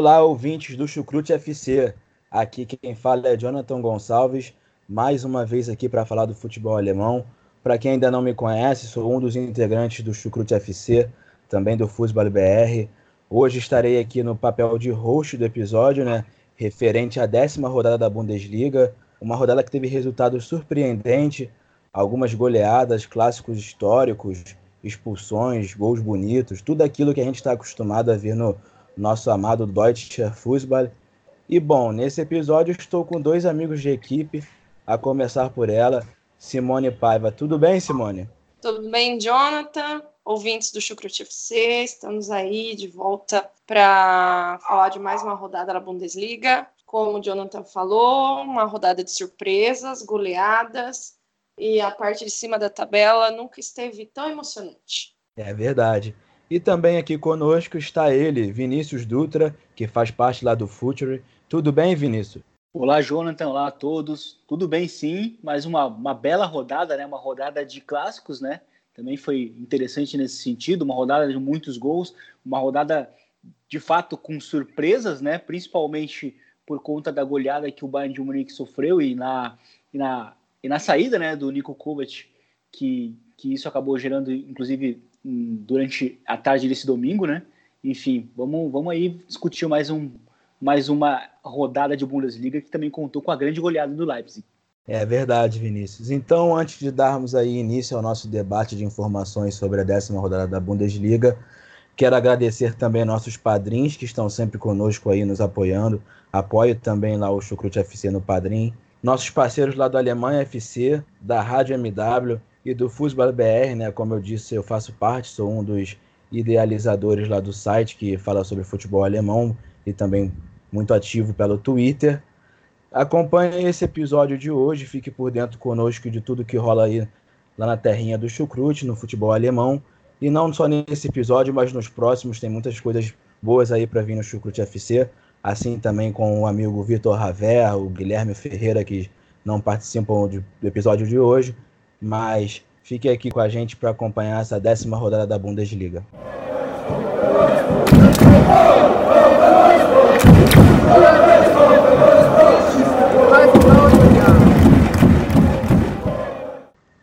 Olá, ouvintes do Chucrute FC. Aqui quem fala é Jonathan Gonçalves, mais uma vez aqui para falar do futebol alemão. Para quem ainda não me conhece, sou um dos integrantes do Chucrute FC, também do Futebol BR. Hoje estarei aqui no papel de host do episódio, né, referente à décima rodada da Bundesliga, uma rodada que teve resultados surpreendentes, algumas goleadas, clássicos históricos, expulsões, gols bonitos, tudo aquilo que a gente está acostumado a ver no nosso amado Deutscher Fußball. E bom, nesse episódio estou com dois amigos de equipe, a começar por ela, Simone Paiva. Tudo bem, Simone? Tudo bem, Jonathan? Ouvintes do Chucrute FC, estamos aí de volta para falar de mais uma rodada da Bundesliga. Como o Jonathan falou, uma rodada de surpresas, goleadas, e a parte de cima da tabela nunca esteve tão emocionante. É verdade. E também aqui conosco está ele, Vinícius Dutra, que faz parte lá do Future. Tudo bem, Vinícius? Olá, Jonathan. Olá a todos. Tudo bem, sim. Mais uma, uma bela rodada, né? Uma rodada de clássicos, né? Também foi interessante nesse sentido. Uma rodada de muitos gols. Uma rodada, de fato, com surpresas, né? Principalmente por conta da goleada que o Bayern de Munique sofreu e na, e na, e na saída, né? Do Nico Kovac, que, que isso acabou gerando, inclusive, durante a tarde desse domingo, né? Enfim, vamos, vamos aí discutir mais, um, mais uma rodada de Bundesliga que também contou com a grande goleada do Leipzig. É verdade, Vinícius. Então, antes de darmos aí início ao nosso debate de informações sobre a décima rodada da Bundesliga, quero agradecer também nossos padrinhos que estão sempre conosco aí nos apoiando. Apoio também lá o Chucrute FC no Padrim. Nossos parceiros lá do Alemanha FC, da Rádio MW, e do Futebol BR, né? Como eu disse, eu faço parte, sou um dos idealizadores lá do site que fala sobre futebol alemão e também muito ativo pelo Twitter. Acompanhe esse episódio de hoje, fique por dentro conosco de tudo que rola aí lá na terrinha do Chucrute, no futebol alemão. E não só nesse episódio, mas nos próximos, tem muitas coisas boas aí para vir no Chucrute FC. Assim também com o amigo Vitor Raver, o Guilherme Ferreira, que não participam do episódio de hoje mas fique aqui com a gente para acompanhar essa décima rodada da Bundesliga.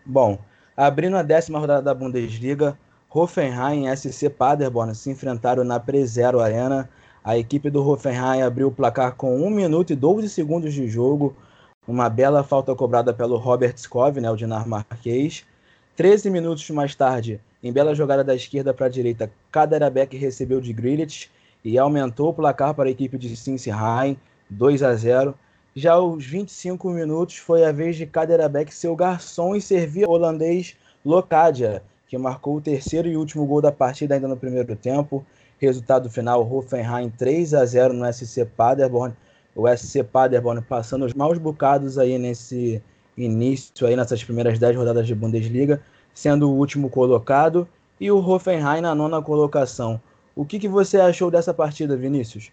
Bom, abrindo a décima rodada da Bundesliga, Hoffenheim e SC Paderborn se enfrentaram na Prezero Arena. A equipe do Hoffenheim abriu o placar com 1 minuto e 12 segundos de jogo, uma bela falta cobrada pelo Robert Skov, né, o dinamarquês. 13 minutos mais tarde, em bela jogada da esquerda para a direita, Kaderabek recebeu de Grealish e aumentou o placar para a equipe de Sinsheim, 2 a 0. Já aos 25 minutos foi a vez de Kaderabek ser o garçom e servir o holandês Locadia, que marcou o terceiro e último gol da partida ainda no primeiro tempo. Resultado final: Hoffenheim 3 a 0 no SC Paderborn o SC Paderborn passando os maus bocados aí nesse início aí nessas primeiras 10 rodadas de Bundesliga, sendo o último colocado e o Hoffenheim na nona colocação. O que, que você achou dessa partida, Vinícius?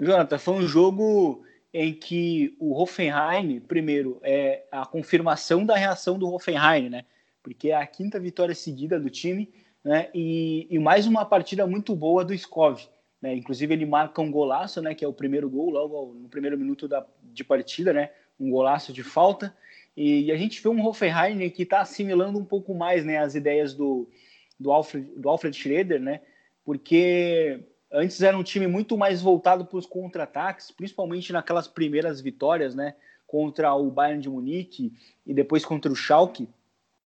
Jonathan, foi um jogo em que o Hoffenheim, primeiro, é a confirmação da reação do Hoffenheim, né? Porque é a quinta vitória seguida do time, né? E, e mais uma partida muito boa do Skov. Né? Inclusive ele marca um golaço, né? Que é o primeiro gol logo no primeiro minuto da, de partida, né? Um golaço de falta. E, e a gente vê um Hoffenheim que está assimilando um pouco mais, né? As ideias do, do Alfred, do Alfred Schroeder, né? Porque antes era um time muito mais voltado para os contra-ataques, principalmente naquelas primeiras vitórias, né? Contra o Bayern de Munique e depois contra o Schalke.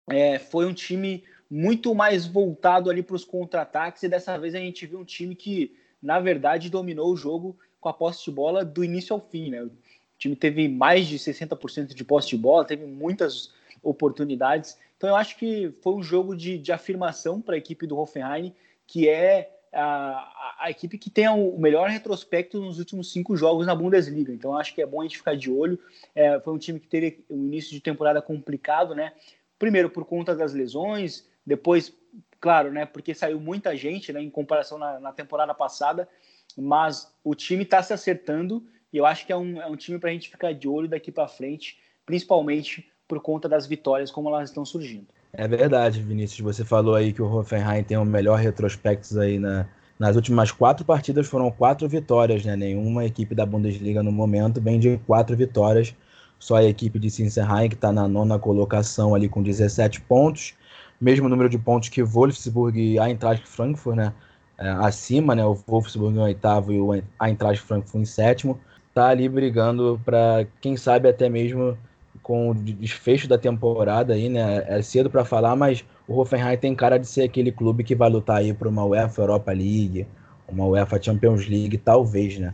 É, foi um time muito mais voltado ali para os contra-ataques e dessa vez a gente viu um time que na verdade, dominou o jogo com a posse de bola do início ao fim. Né? O time teve mais de 60% de posse de bola, teve muitas oportunidades. Então, eu acho que foi um jogo de, de afirmação para a equipe do Hoffenheim, que é a, a, equipe que tem o melhor retrospecto nos últimos cinco jogos na Bundesliga. Então acho que é bom a gente ficar de olho. É, foi um time que teve um início de temporada complicado, né? Primeiro por conta das lesões, depois, claro, né? Porque saiu muita gente, né? Em comparação na, na temporada passada, mas o time está se acertando e eu acho que é um, é um time para a gente ficar de olho daqui para frente, principalmente por conta das vitórias como elas estão surgindo. É verdade, Vinícius. Você falou aí que o Hoffenheim tem o melhor retrospecto aí na, nas últimas quatro partidas foram quatro vitórias, né? Nenhuma equipe da Bundesliga no momento vem de quatro vitórias. Só a equipe de Sinsenheim, que está na nona colocação ali com 17 pontos. Mesmo número de pontos que Wolfsburg e Eintracht Frankfurt, né? É, acima, né? O Wolfsburg em oitavo e o Eintracht Frankfurt em sétimo. Tá ali brigando para, quem sabe, até mesmo com o desfecho da temporada aí, né? É cedo para falar, mas o Hoffenheim tem cara de ser aquele clube que vai lutar aí para uma UEFA Europa League, uma UEFA Champions League, talvez, né?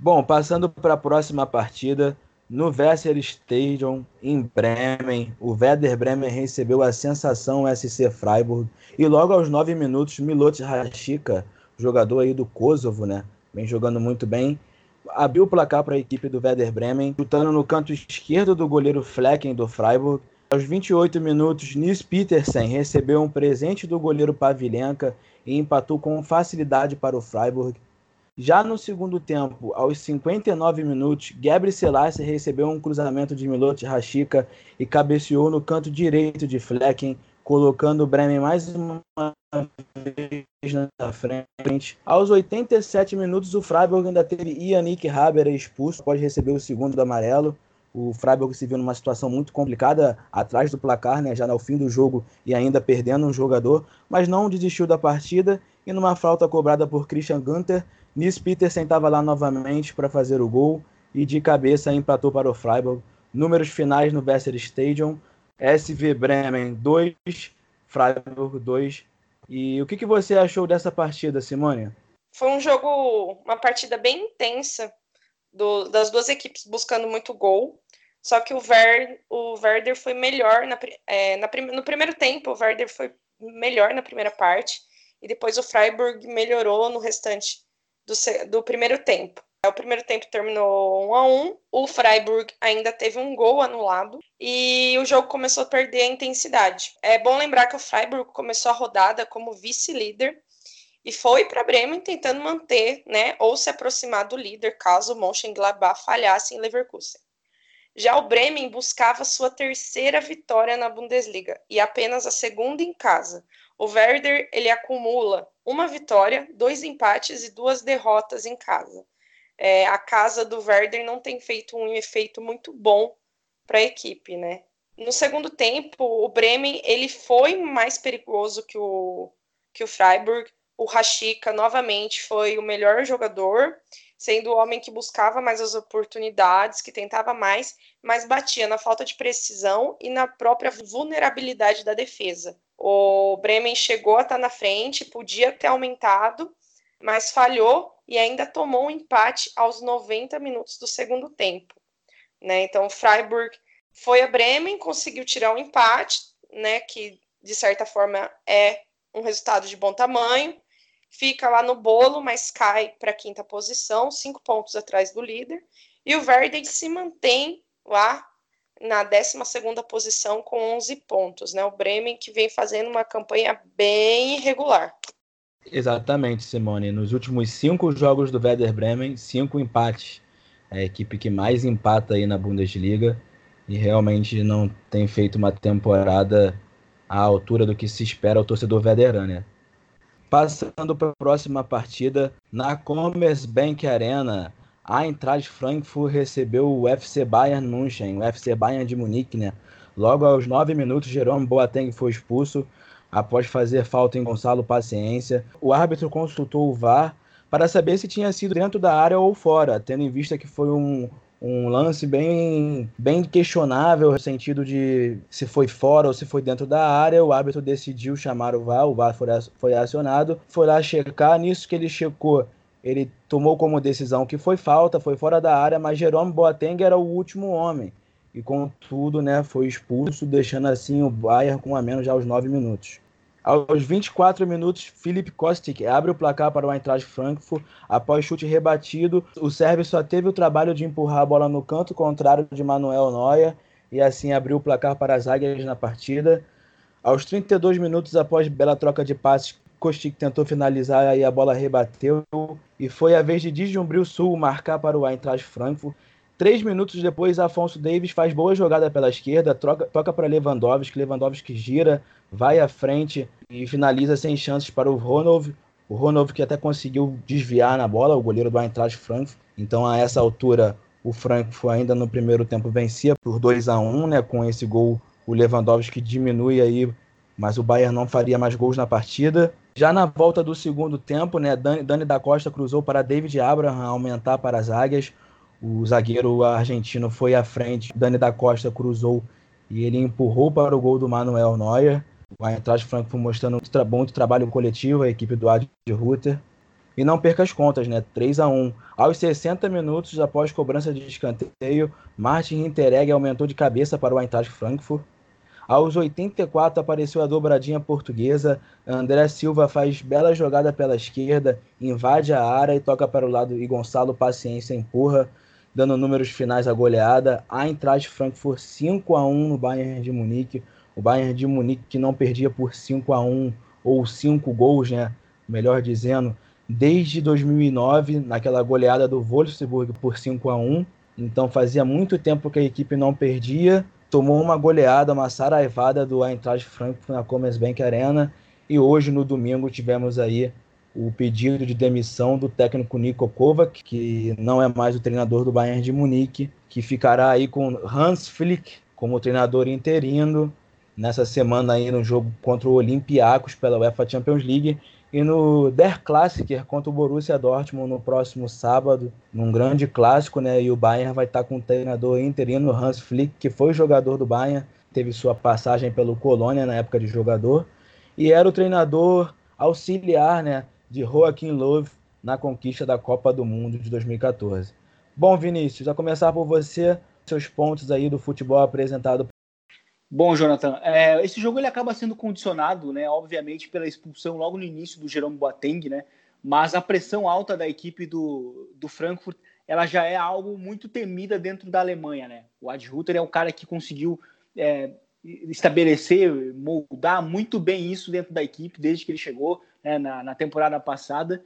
Bom, passando para a próxima partida, no Weser Stadium, em Bremen, o Werder Bremen recebeu a sensação SC Freiburg e logo aos nove minutos, Milot Rashica, jogador aí do Kosovo, né? Vem jogando muito bem, abriu o placar para a equipe do Werder Bremen, chutando no canto esquerdo do goleiro Flecken do Freiburg. Aos 28 minutos, Nils Petersen recebeu um presente do goleiro Pavilenka e empatou com facilidade para o Freiburg. Já no segundo tempo, aos 59 minutos, Gabriel Selassie recebeu um cruzamento de Milot Rashica e cabeceou no canto direito de Flecken, colocando o Bremen mais uma vez na frente. Aos 87 minutos, o Freiburg ainda teve Yannick Haber expulso, pode receber o segundo do amarelo. O Freiburg se viu numa situação muito complicada atrás do placar, né, já no fim do jogo e ainda perdendo um jogador, mas não desistiu da partida e numa falta cobrada por Christian Günther, Nils Petersen estava lá novamente para fazer o gol e de cabeça empatou para o Freiburg. Números finais no Weser Stadium: SV Bremen 2, Freiburg 2. E o que, que você achou dessa partida, Simone? Foi um jogo, uma partida bem intensa, do, das duas equipes buscando muito gol. Só que o, Ver, o Werder foi melhor na, é, na, no primeiro tempo. O Werder foi melhor na primeira parte e depois o Freiburg melhorou no restante do, do primeiro tempo. O primeiro tempo terminou 1 a 1. O Freiburg ainda teve um gol anulado e o jogo começou a perder a intensidade. É bom lembrar que o Freiburg começou a rodada como vice-líder e foi para Bremen tentando manter, né, ou se aproximar do líder caso o Mönchengladbach falhasse em Leverkusen. Já o Bremen buscava sua terceira vitória na Bundesliga e apenas a segunda em casa. O Werder ele acumula uma vitória, dois empates e duas derrotas em casa é, a casa do Werder não tem feito um efeito muito bom para a equipe, né? No segundo tempo, o Bremen ele foi mais perigoso que o, que o Freiburg. O Rashica novamente foi o melhor jogador, sendo o homem que buscava mais as oportunidades, que tentava mais, mas batia na falta de precisão e na própria vulnerabilidade da defesa. O Bremen chegou a estar na frente, podia ter aumentado, mas falhou e ainda tomou um empate aos 90 minutos do segundo tempo. Né? Então, o Freiburg foi a Bremen, conseguiu tirar um empate, né, que de certa forma é um resultado de bom tamanho, fica lá no bolo, mas cai para a quinta posição, cinco pontos atrás do líder, e o Verden se mantém lá na 12 posição com 11 pontos, né? O Bremen que vem fazendo uma campanha bem irregular. Exatamente, Simone. Nos últimos cinco jogos do Werder Bremen, cinco empates. É a equipe que mais empata aí na Bundesliga e realmente não tem feito uma temporada à altura do que se espera ao torcedor Werderano. Passando para a próxima partida, na Commerzbank Arena, a Eintracht Frankfurt recebeu o FC Bayern München, o FC Bayern de Munique, né? Logo aos nove minutos, Jerome Boateng foi expulso após fazer falta em Gonçalo Paciência. O árbitro consultou o VAR para saber se tinha sido dentro da área ou fora, tendo em vista que foi um, um lance bem, bem questionável no sentido de se foi fora ou se foi dentro da área. O árbitro decidiu chamar o VAR, o VAR foi, foi acionado, foi lá checar. Nisso que ele checou, ele tomou como decisão que foi falta, foi fora da área, mas Jerome Boateng era o último homem e contudo, né, foi expulso, deixando assim o Bayern com a menos já aos nove minutos. Aos 24 minutos, Filip Kostic abre o placar para o Eintracht Frankfurt. Após chute rebatido, o sérvio só teve o trabalho de empurrar a bola no canto contrário de Manuel Neuer e assim abriu o placar para as águias na partida. Aos 32 minutos após bela troca de passes, Kostic tentou finalizar e a bola rebateu. E foi a vez de Dijumbril Sul marcar para o Eintracht Frankfurt. Três minutos depois, Afonso Davis faz boa jogada pela esquerda, troca, toca para Lewandowski, Lewandowski gira, vai à frente e finaliza sem chances para o Ronov. O Ronov que até conseguiu desviar na bola, o goleiro do Eintracht Frankfurt. Então, a essa altura, o Frankfurt ainda no primeiro tempo vencia por 2 a 1 né? Com esse gol, o Lewandowski diminui aí, mas o Bayern não faria mais gols na partida. Já na volta do segundo tempo, né? Dani, Dani da Costa cruzou para David Abraham aumentar para as águias. O zagueiro argentino foi à frente, Dani da Costa cruzou e ele empurrou para o gol do Manuel Neuer. O Eintracht Frankfurt mostrando tra muito trabalho coletivo, a equipe do Adi Rutter. E não perca as contas, né? 3 a 1 Aos 60 minutos após cobrança de escanteio, Martin Hinteregger aumentou de cabeça para o Eintracht Frankfurt. Aos 84 apareceu a dobradinha portuguesa. André Silva faz bela jogada pela esquerda, invade a área e toca para o lado e Gonçalo Paciência empurra dando números finais à goleada. Eintracht Frankfurt 5 a 1 no Bayern de Munique. O Bayern de Munique que não perdia por 5 a 1 ou 5 gols, né? Melhor dizendo, desde 2009, naquela goleada do Wolfsburg por 5 a 1. Então fazia muito tempo que a equipe não perdia. Tomou uma goleada, uma saraivada do Eintracht Frankfurt na Commerzbank Arena. E hoje, no domingo, tivemos aí o pedido de demissão do técnico Niko Kovac, que não é mais o treinador do Bayern de Munique, que ficará aí com Hans Flick como treinador interino nessa semana aí no jogo contra o Olympiacos pela UEFA Champions League e no Der Klassiker contra o Borussia Dortmund no próximo sábado, num grande clássico, né? E o Bayern vai estar com o treinador interino Hans Flick, que foi jogador do Bayern, teve sua passagem pelo Colônia na época de jogador e era o treinador auxiliar, né, de Joaquim Löw na conquista da Copa do Mundo de 2014. Bom, Vinícius, a começar por você, seus pontos aí do futebol apresentado. Bom, Jonathan, é, esse jogo ele acaba sendo condicionado, né, obviamente, pela expulsão logo no início do Jerome Boateng, né, mas a pressão alta da equipe do, do Frankfurt, ela já é algo muito temida dentro da Alemanha, né? O Ad Ruther é o cara que conseguiu é, estabelecer, moldar muito bem isso dentro da equipe desde que ele chegou né, na, na, temporada passada.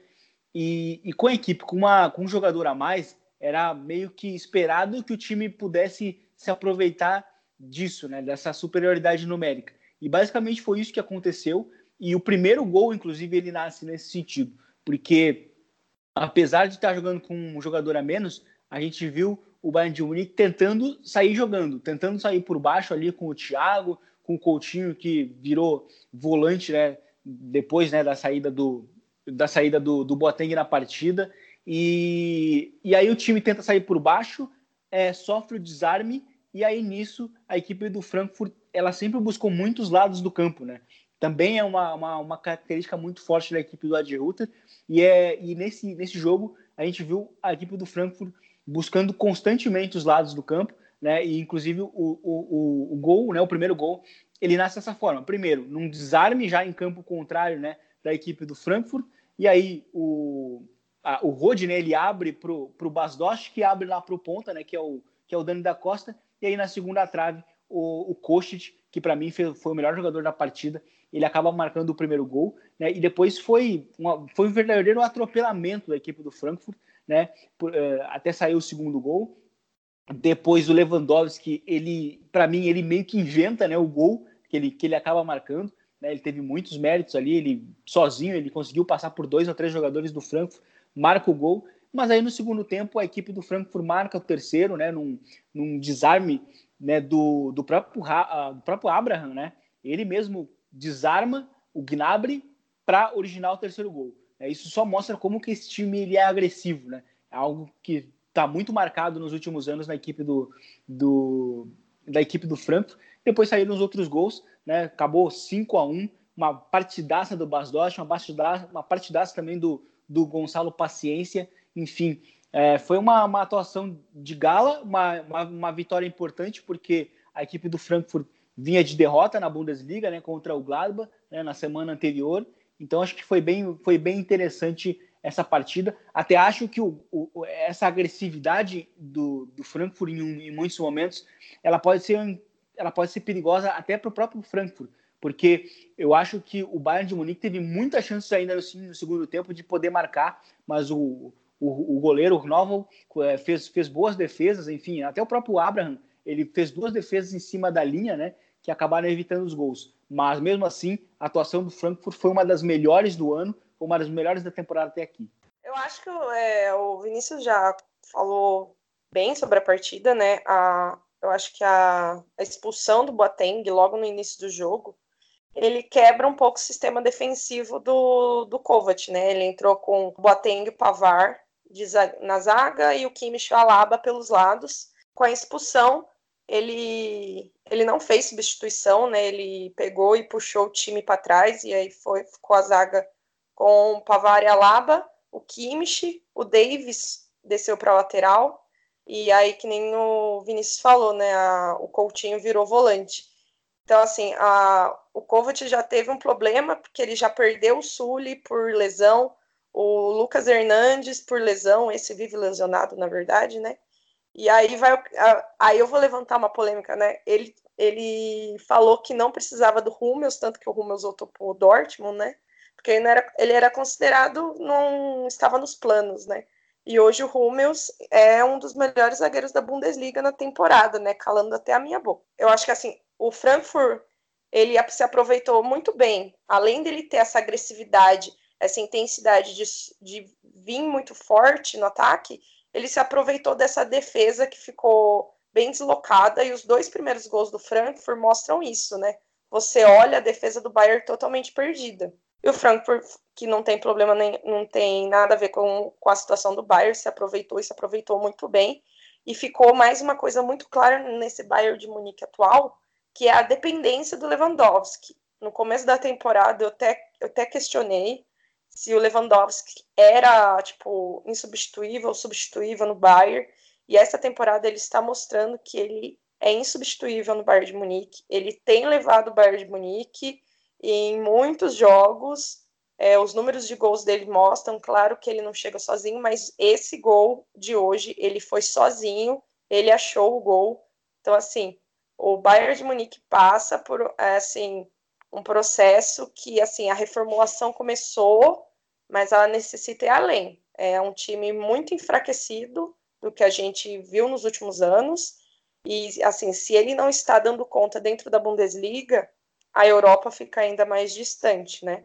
E, e, com a equipe, com, uma, com um jogador a mais, era meio que esperado que o time pudesse se aproveitar disso, né, dessa superioridade numérica. E basicamente foi isso que aconteceu. E o primeiro gol, inclusive, ele nasce nesse sentido, porque apesar de estar jogando com um jogador a menos, a gente viu o Bayern de Munique tentando sair jogando, tentando sair por baixo ali com o Thiago, com o Coutinho que virou volante, né, depois, né, da saída do da saída do, do Boateng na partida e, e aí o time tenta sair por baixo, é, sofre o desarme e aí nisso a equipe do Frankfurt ela sempre buscou muitos lados do campo, né? Também é uma, uma, uma característica muito forte da equipe do Adi e é e nesse nesse jogo a gente viu a equipe do Frankfurt buscando constantemente os lados do campo, né? E inclusive o, o, o, o gol, né? O primeiro gol, ele nasce dessa forma. Primeiro, num desarme já em campo contrário, né? Da equipe do Frankfurt. E aí o, a, o Rodney ele abre pro, pro Basdost, que abre lá pro ponta, né? Que é o que é o Dani da Costa. E aí na segunda trave o, o Kostic, que para mim foi, foi, o melhor jogador da partida, ele acaba marcando o primeiro gol, né? E depois foi uma, foi um verdadeiro atropelamento da equipe do Frankfurt né? Por, uh, até saiu o segundo gol. Depois o Lewandowski, ele, para mim, ele meio que inventa, né, o gol que ele, que ele acaba marcando. Né? Ele teve muitos méritos ali, ele sozinho, ele conseguiu passar por dois ou três jogadores do Frankfurt, marca o gol. Mas aí no segundo tempo a equipe do Frankfurt marca o terceiro, né, num, num desarme né, do, do, próprio, uh, do próprio Abraham, né? Ele mesmo desarma o Gnabry para originar o terceiro gol. É, isso só mostra como que esse time ele é agressivo, né? É algo que está muito marcado nos últimos anos na equipe do, do da equipe do Franco. Depois saíram os outros gols, né? Acabou 5 a 1 uma partidaça do Basdost, uma partidaça, uma partidaça também do, do Gonçalo Paciência. Enfim, é, foi uma, uma atuação de gala, uma, uma, uma, vitória importante, porque a equipe do Frankfurt vinha de derrota na Bundesliga, né, contra o Gladbach, né, na semana anterior. Então acho que foi bem, foi bem interessante essa partida. Até acho que o, o, essa agressividade do, do Frankfurt em, em, muitos momentos, ela pode ser, ela pode ser perigosa até para o próprio Frankfurt, porque eu acho que o Bayern de Munique teve muitas chances ainda no, no segundo tempo de poder marcar, mas o, o, o goleiro o Novel é, fez, fez boas defesas, enfim, até o próprio Abraham ele fez duas defesas em cima da linha, né, que acabaram evitando os gols. Mas mesmo assim, a atuação do Frankfurt foi uma das melhores do ano, uma das melhores da temporada até aqui. Eu acho que é, o Vinícius já falou bem sobre a partida, né? A, eu acho que a, a expulsão do Boateng logo no início do jogo, ele quebra um pouco o sistema defensivo do, do Kovac, né? Ele entrou com o Boateng e o Pavar de, na zaga e o Kimmich Alaba pelos lados. Com a expulsão, ele, ele não fez substituição, né? Ele pegou e puxou o time para trás e aí foi ficou a zaga com o Pavar e Alaba, o Kimmich, o Davis desceu para lateral e aí que nem o Vinícius falou, né? A, o Coutinho virou volante. Então assim, a, o Kovac já teve um problema porque ele já perdeu o Sully por lesão, o Lucas Hernandes por lesão, esse vive lesionado na verdade, né? E aí vai, aí eu vou levantar uma polêmica, né? Ele, ele falou que não precisava do Hummels, tanto que o Hummels voltou pro Dortmund, né? Porque ele era, ele era considerado, não estava nos planos, né? E hoje o Hummels é um dos melhores zagueiros da Bundesliga na temporada, né? Calando até a minha boca. Eu acho que assim, o Frankfurt ele se aproveitou muito bem, além dele ter essa agressividade, essa intensidade de, de vir muito forte no ataque, ele se aproveitou dessa defesa que ficou bem deslocada e os dois primeiros gols do Frankfurt mostram isso, né? Você olha a defesa do Bayern totalmente perdida. E o Frankfurt, que não tem problema nem não tem nada a ver com, com a situação do Bayern, se aproveitou e se aproveitou muito bem. E ficou mais uma coisa muito clara nesse Bayern de Munique atual, que é a dependência do Lewandowski. No começo da temporada eu até, eu até questionei se o Lewandowski era, tipo, insubstituível, substituível no Bayern, e essa temporada ele está mostrando que ele é insubstituível no Bayern de Munique, ele tem levado o Bayern de Munique em muitos jogos, é, os números de gols dele mostram, claro que ele não chega sozinho, mas esse gol de hoje, ele foi sozinho, ele achou o gol, então, assim, o Bayern de Munique passa por, assim, um processo que, assim, a reformulação começou, mas ela necessita ir além. É um time muito enfraquecido do que a gente viu nos últimos anos, e, assim, se ele não está dando conta dentro da Bundesliga, a Europa fica ainda mais distante, né?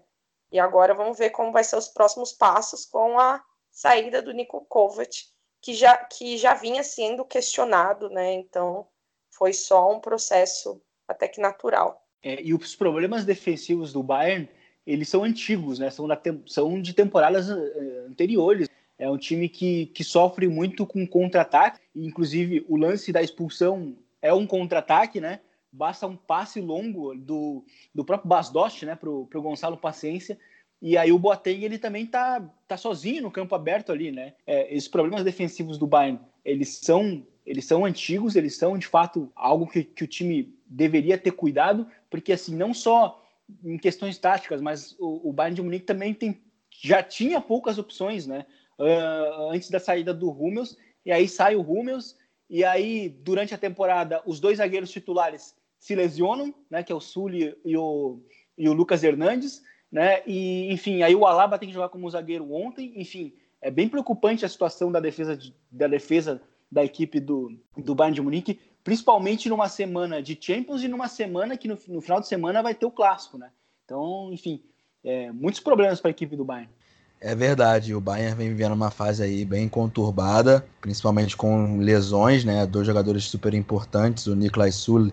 E agora vamos ver como vai ser os próximos passos com a saída do Niko Kovac, que já, que já vinha sendo questionado, né? Então, foi só um processo até que natural. É, e os problemas defensivos do Bayern, eles são antigos, né? São, da, são de temporadas eh, anteriores. É um time que, que sofre muito com contra-ataque. Inclusive, o lance da expulsão é um contra-ataque, né? Basta um passe longo do, do próprio Basdost, né? Pro, pro Gonçalo Paciência. E aí o Boateng, ele também tá, tá sozinho no campo aberto ali, né? É, esses problemas defensivos do Bayern, eles são, eles são antigos, eles são, de fato, algo que, que o time deveria ter cuidado, porque assim, não só em questões táticas, mas o, o Bayern de Munique também tem, já tinha poucas opções, né? Uh, antes da saída do Hummels, e aí sai o Hummels, e aí durante a temporada os dois zagueiros titulares se lesionam, né? Que é o Sully e o, e o Lucas Hernandes, né? E enfim, aí o Alaba tem que jogar como zagueiro ontem, enfim, é bem preocupante a situação da defesa de, da defesa da equipe do, do Bayern de Munique, principalmente numa semana de Champions e numa semana que no, no final de semana vai ter o clássico, né? Então, enfim, é, muitos problemas para a equipe do Bayern. É verdade, o Bayern vem vivendo uma fase aí bem conturbada, principalmente com lesões, né? Dois jogadores super importantes, o Nicolas Sul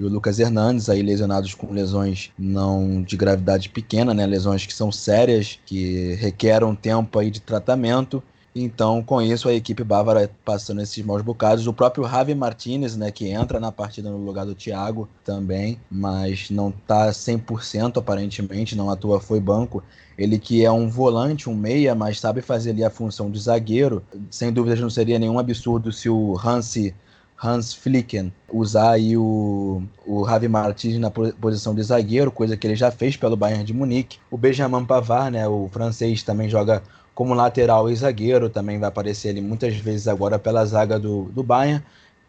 e o Lucas Hernandes, aí lesionados com lesões não de gravidade pequena, né? Lesões que são sérias, que requerem tempo aí de tratamento. Então, com isso, a equipe bávara passando esses maus bocados. O próprio Javi Martinez, né, que entra na partida no lugar do Thiago também, mas não tá 100% aparentemente, não atua, foi banco. Ele que é um volante, um meia, mas sabe fazer ali a função de zagueiro. Sem dúvidas não seria nenhum absurdo se o Hansi Hans Flicken usar aí o, o Javi Martins na posição de zagueiro, coisa que ele já fez pelo Bayern de Munique. O Benjamin Pavard, né, o francês, também joga como lateral e zagueiro, também vai aparecer ele muitas vezes agora pela zaga do, do Bayern.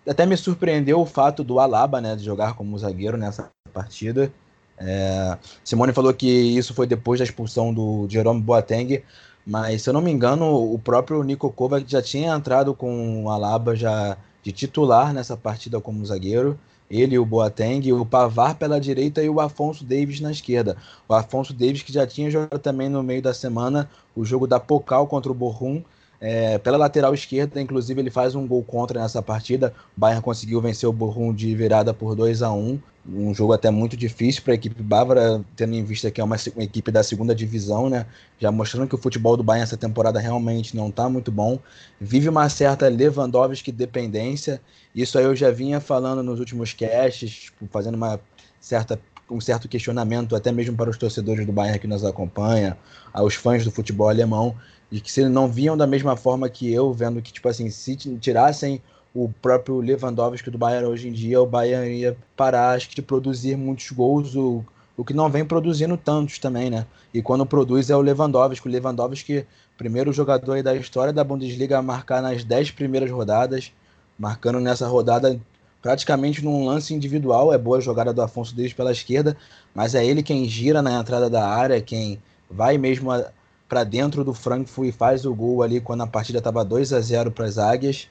Até me surpreendeu o fato do Alaba né, de jogar como zagueiro nessa partida. É, Simone falou que isso foi depois da expulsão do Jerome Boateng, mas se eu não me engano, o próprio Nico Kovac já tinha entrado com o Alaba já de titular nessa partida como zagueiro. Ele, o Boateng, o Pavar pela direita e o Afonso Davis na esquerda. O Afonso Davis que já tinha jogado também no meio da semana o jogo da Pocal contra o Borrom é, pela lateral esquerda, inclusive, ele faz um gol contra nessa partida. O Bayern conseguiu vencer o Bochum de virada por 2 a 1 um jogo até muito difícil para a equipe bávara, tendo em vista que é uma, uma, equipe da segunda divisão, né? Já mostrando que o futebol do Bayern essa temporada realmente não está muito bom. Vive uma certa Lewandowski dependência. Isso aí eu já vinha falando nos últimos casts, tipo, fazendo uma certa um certo questionamento, até mesmo para os torcedores do Bayern que nos acompanha, aos fãs do futebol alemão, de que se não viam da mesma forma que eu, vendo que, tipo assim, se tirassem o próprio Lewandowski do Bayern hoje em dia, o Bayern ia parar, acho que, de produzir muitos gols, o, o que não vem produzindo tantos também, né? E quando produz é o Lewandowski. O Lewandowski, primeiro jogador da história da Bundesliga a marcar nas 10 primeiras rodadas, marcando nessa rodada praticamente num lance individual. É boa jogada do Afonso Davis pela esquerda, mas é ele quem gira na entrada da área, quem vai mesmo para dentro do Frankfurt e faz o gol ali quando a partida estava 2 a 0 para as Águias.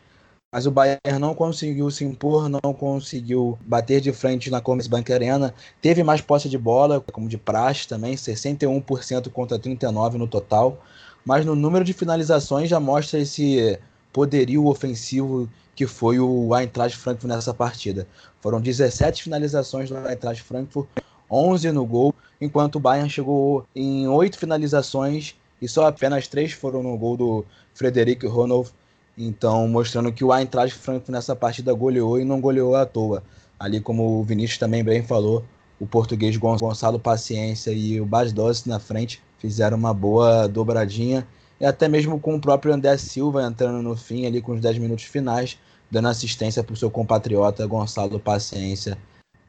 Mas o Bayern não conseguiu se impor, não conseguiu bater de frente na Commerzbank Arena. Teve mais posse de bola, como de praxe também, 61% contra 39% no total. Mas no número de finalizações já mostra esse poderio ofensivo que foi o Eintracht Frankfurt nessa partida. Foram 17 finalizações do Eintracht Frankfurt, 11 no gol, enquanto o Bayern chegou em 8 finalizações e só apenas três foram no gol do Frederic Ronolf. Então, mostrando que o Eintracht Frankfurt nessa partida goleou e não goleou à toa. Ali, como o Vinícius também bem falou, o português Gonçalo Paciência e o Bas Dossi na frente fizeram uma boa dobradinha. E até mesmo com o próprio André Silva entrando no fim, ali com os 10 minutos finais, dando assistência para o seu compatriota Gonçalo Paciência.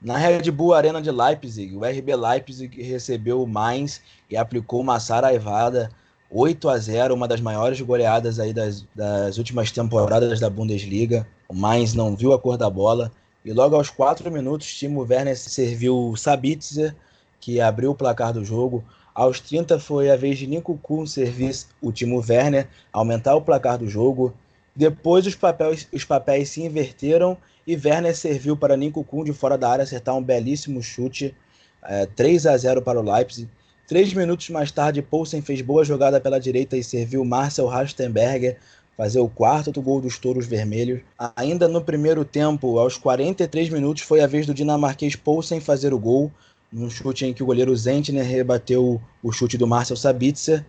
Na Red Bull Arena de Leipzig, o RB Leipzig recebeu o Mainz e aplicou uma saraivada 8 a 0, uma das maiores goleadas aí das, das últimas temporadas da Bundesliga. O Mainz não viu a cor da bola e logo aos 4 minutos, Timo Werner serviu Sabitzer, que abriu o placar do jogo. Aos 30 foi a vez de Nico Kuhn servir o Timo Werner, aumentar o placar do jogo. Depois os papéis, os papéis se inverteram e Werner serviu para Nico Kuhn de fora da área acertar um belíssimo chute. É, 3 a 0 para o Leipzig. Três minutos mais tarde, Poulsen fez boa jogada pela direita e serviu Marcel Rastenberger fazer o quarto gol dos Touros Vermelhos. Ainda no primeiro tempo, aos 43 minutos, foi a vez do dinamarquês Poulsen fazer o gol, num chute em que o goleiro Zentner rebateu o chute do Marcel Sabitzer,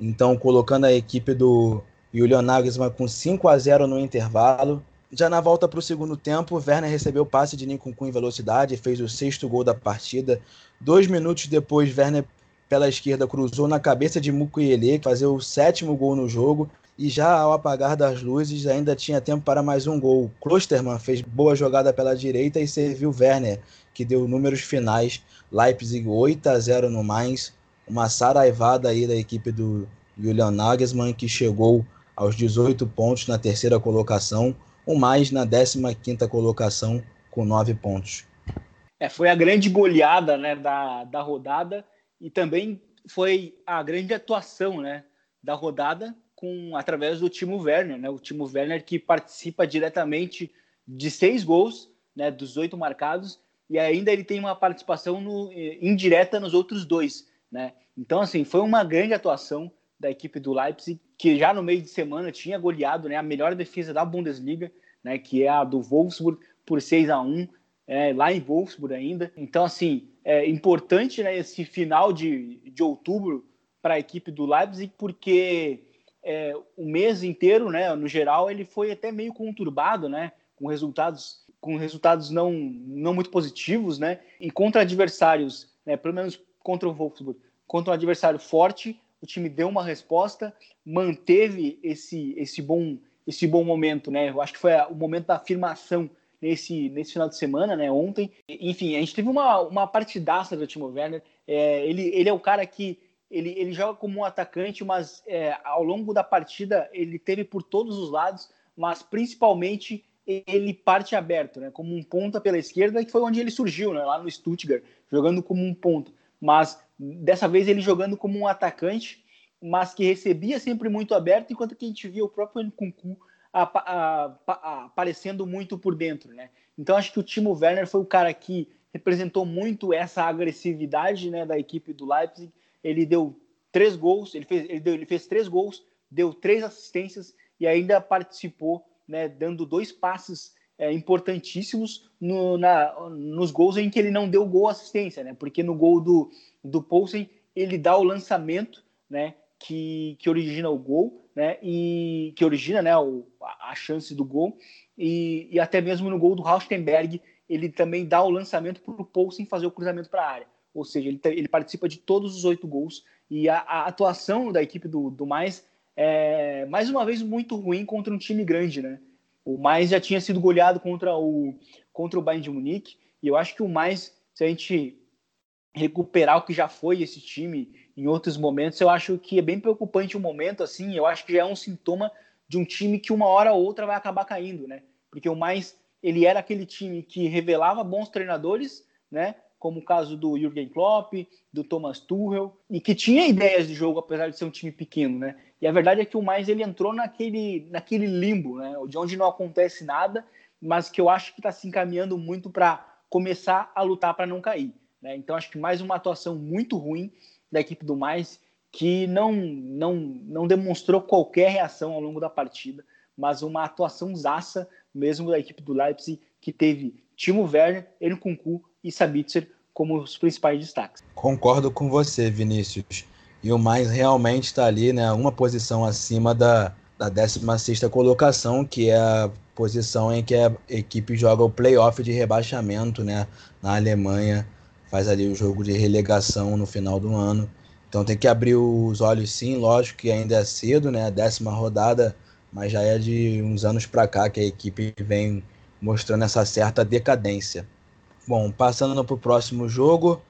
então colocando a equipe do Julian Nagelsmann com 5 a 0 no intervalo. Já na volta para o segundo tempo, Werner recebeu o passe de Nikunku em velocidade e fez o sexto gol da partida. Dois minutos depois, Werner pela esquerda cruzou na cabeça de Mukiele, fazer o sétimo gol no jogo. E já ao apagar das luzes, ainda tinha tempo para mais um gol. Klosterman fez boa jogada pela direita e serviu Werner, que deu números finais. Leipzig 8 a 0 no Mainz. Uma saraivada aí da equipe do Julian Nagelsmann, que chegou aos 18 pontos na terceira colocação. O mais na 15ª colocação com 9 pontos. É, foi a grande goleada né, da, da rodada e também foi a grande atuação né, da rodada com através do Timo Werner, né, o Timo Werner que participa diretamente de seis gols, né, dos oito marcados, e ainda ele tem uma participação no, indireta nos outros dois. Né? Então, assim, foi uma grande atuação da equipe do Leipzig, que já no meio de semana tinha goleado né, a melhor defesa da Bundesliga, né, que é a do Wolfsburg, por 6 a 1 é, lá em Wolfsburg ainda. Então, assim, é importante né, esse final de, de outubro para a equipe do Leipzig, porque é, o mês inteiro, né, no geral, ele foi até meio conturbado, né, com resultados com resultados não, não muito positivos, né, e contra adversários, né, pelo menos contra o Wolfsburg, contra um adversário forte, o time deu uma resposta, manteve esse, esse, bom, esse bom momento, né, eu acho que foi o momento da afirmação nesse, nesse final de semana, né? Ontem. Enfim, a gente teve uma, uma partidaça do Timo Werner. É, ele, ele é o cara que ele, ele joga como um atacante, mas é, ao longo da partida ele teve por todos os lados, mas principalmente ele parte aberto, né? Como um ponta pela esquerda, que foi onde ele surgiu, né? Lá no Stuttgart, jogando como um ponta. Mas dessa vez ele jogando como um atacante, mas que recebia sempre muito aberto, enquanto que a gente via o próprio Nkunku aparecendo muito por dentro, né? Então acho que o Timo Werner foi o cara que representou muito essa agressividade, né, da equipe do Leipzig. Ele deu três gols, ele fez, ele, deu, ele fez três gols, deu três assistências e ainda participou, né, dando dois passes é, importantíssimos no, na, nos gols em que ele não deu gol assistência, né? Porque no gol do, do Poulsen ele dá o lançamento, né? Que, que origina o gol, né? E que origina, né? O, a chance do gol e, e até mesmo no gol do Raustenberg ele também dá o lançamento para o Poulsen fazer o cruzamento para a área. Ou seja, ele, ele participa de todos os oito gols e a, a atuação da equipe do, do Mais é mais uma vez muito ruim contra um time grande, né? O Mais já tinha sido goleado contra o contra o Bayern de Munique e eu acho que o Mais, se a gente recuperar o que já foi esse time em outros momentos, eu acho que é bem preocupante o um momento assim. Eu acho que já é um sintoma de um time que uma hora ou outra vai acabar caindo, né? Porque o Mais ele era aquele time que revelava bons treinadores, né? Como o caso do Jürgen Klopp, do Thomas Tuchel, e que tinha ideias de jogo, apesar de ser um time pequeno, né? E a verdade é que o mais ele entrou naquele, naquele limbo, né? De onde não acontece nada, mas que eu acho que está se encaminhando muito para começar a lutar para não cair. Né? Então acho que mais uma atuação muito ruim da equipe do mais que não, não, não demonstrou qualquer reação ao longo da partida, mas uma atuação zaça mesmo da equipe do Leipzig, que teve Timo Werner, Enkunku e Sabitzer como os principais destaques. Concordo com você, Vinícius. E o mais realmente está ali, né, uma posição acima da, da 16 colocação, que é a posição em que a equipe joga o playoff de rebaixamento né, na Alemanha, faz ali o jogo de relegação no final do ano. Então tem que abrir os olhos sim, lógico que ainda é cedo, né? Décima rodada mas já é de uns anos para cá que a equipe vem mostrando essa certa decadência. Bom, passando para o próximo jogo,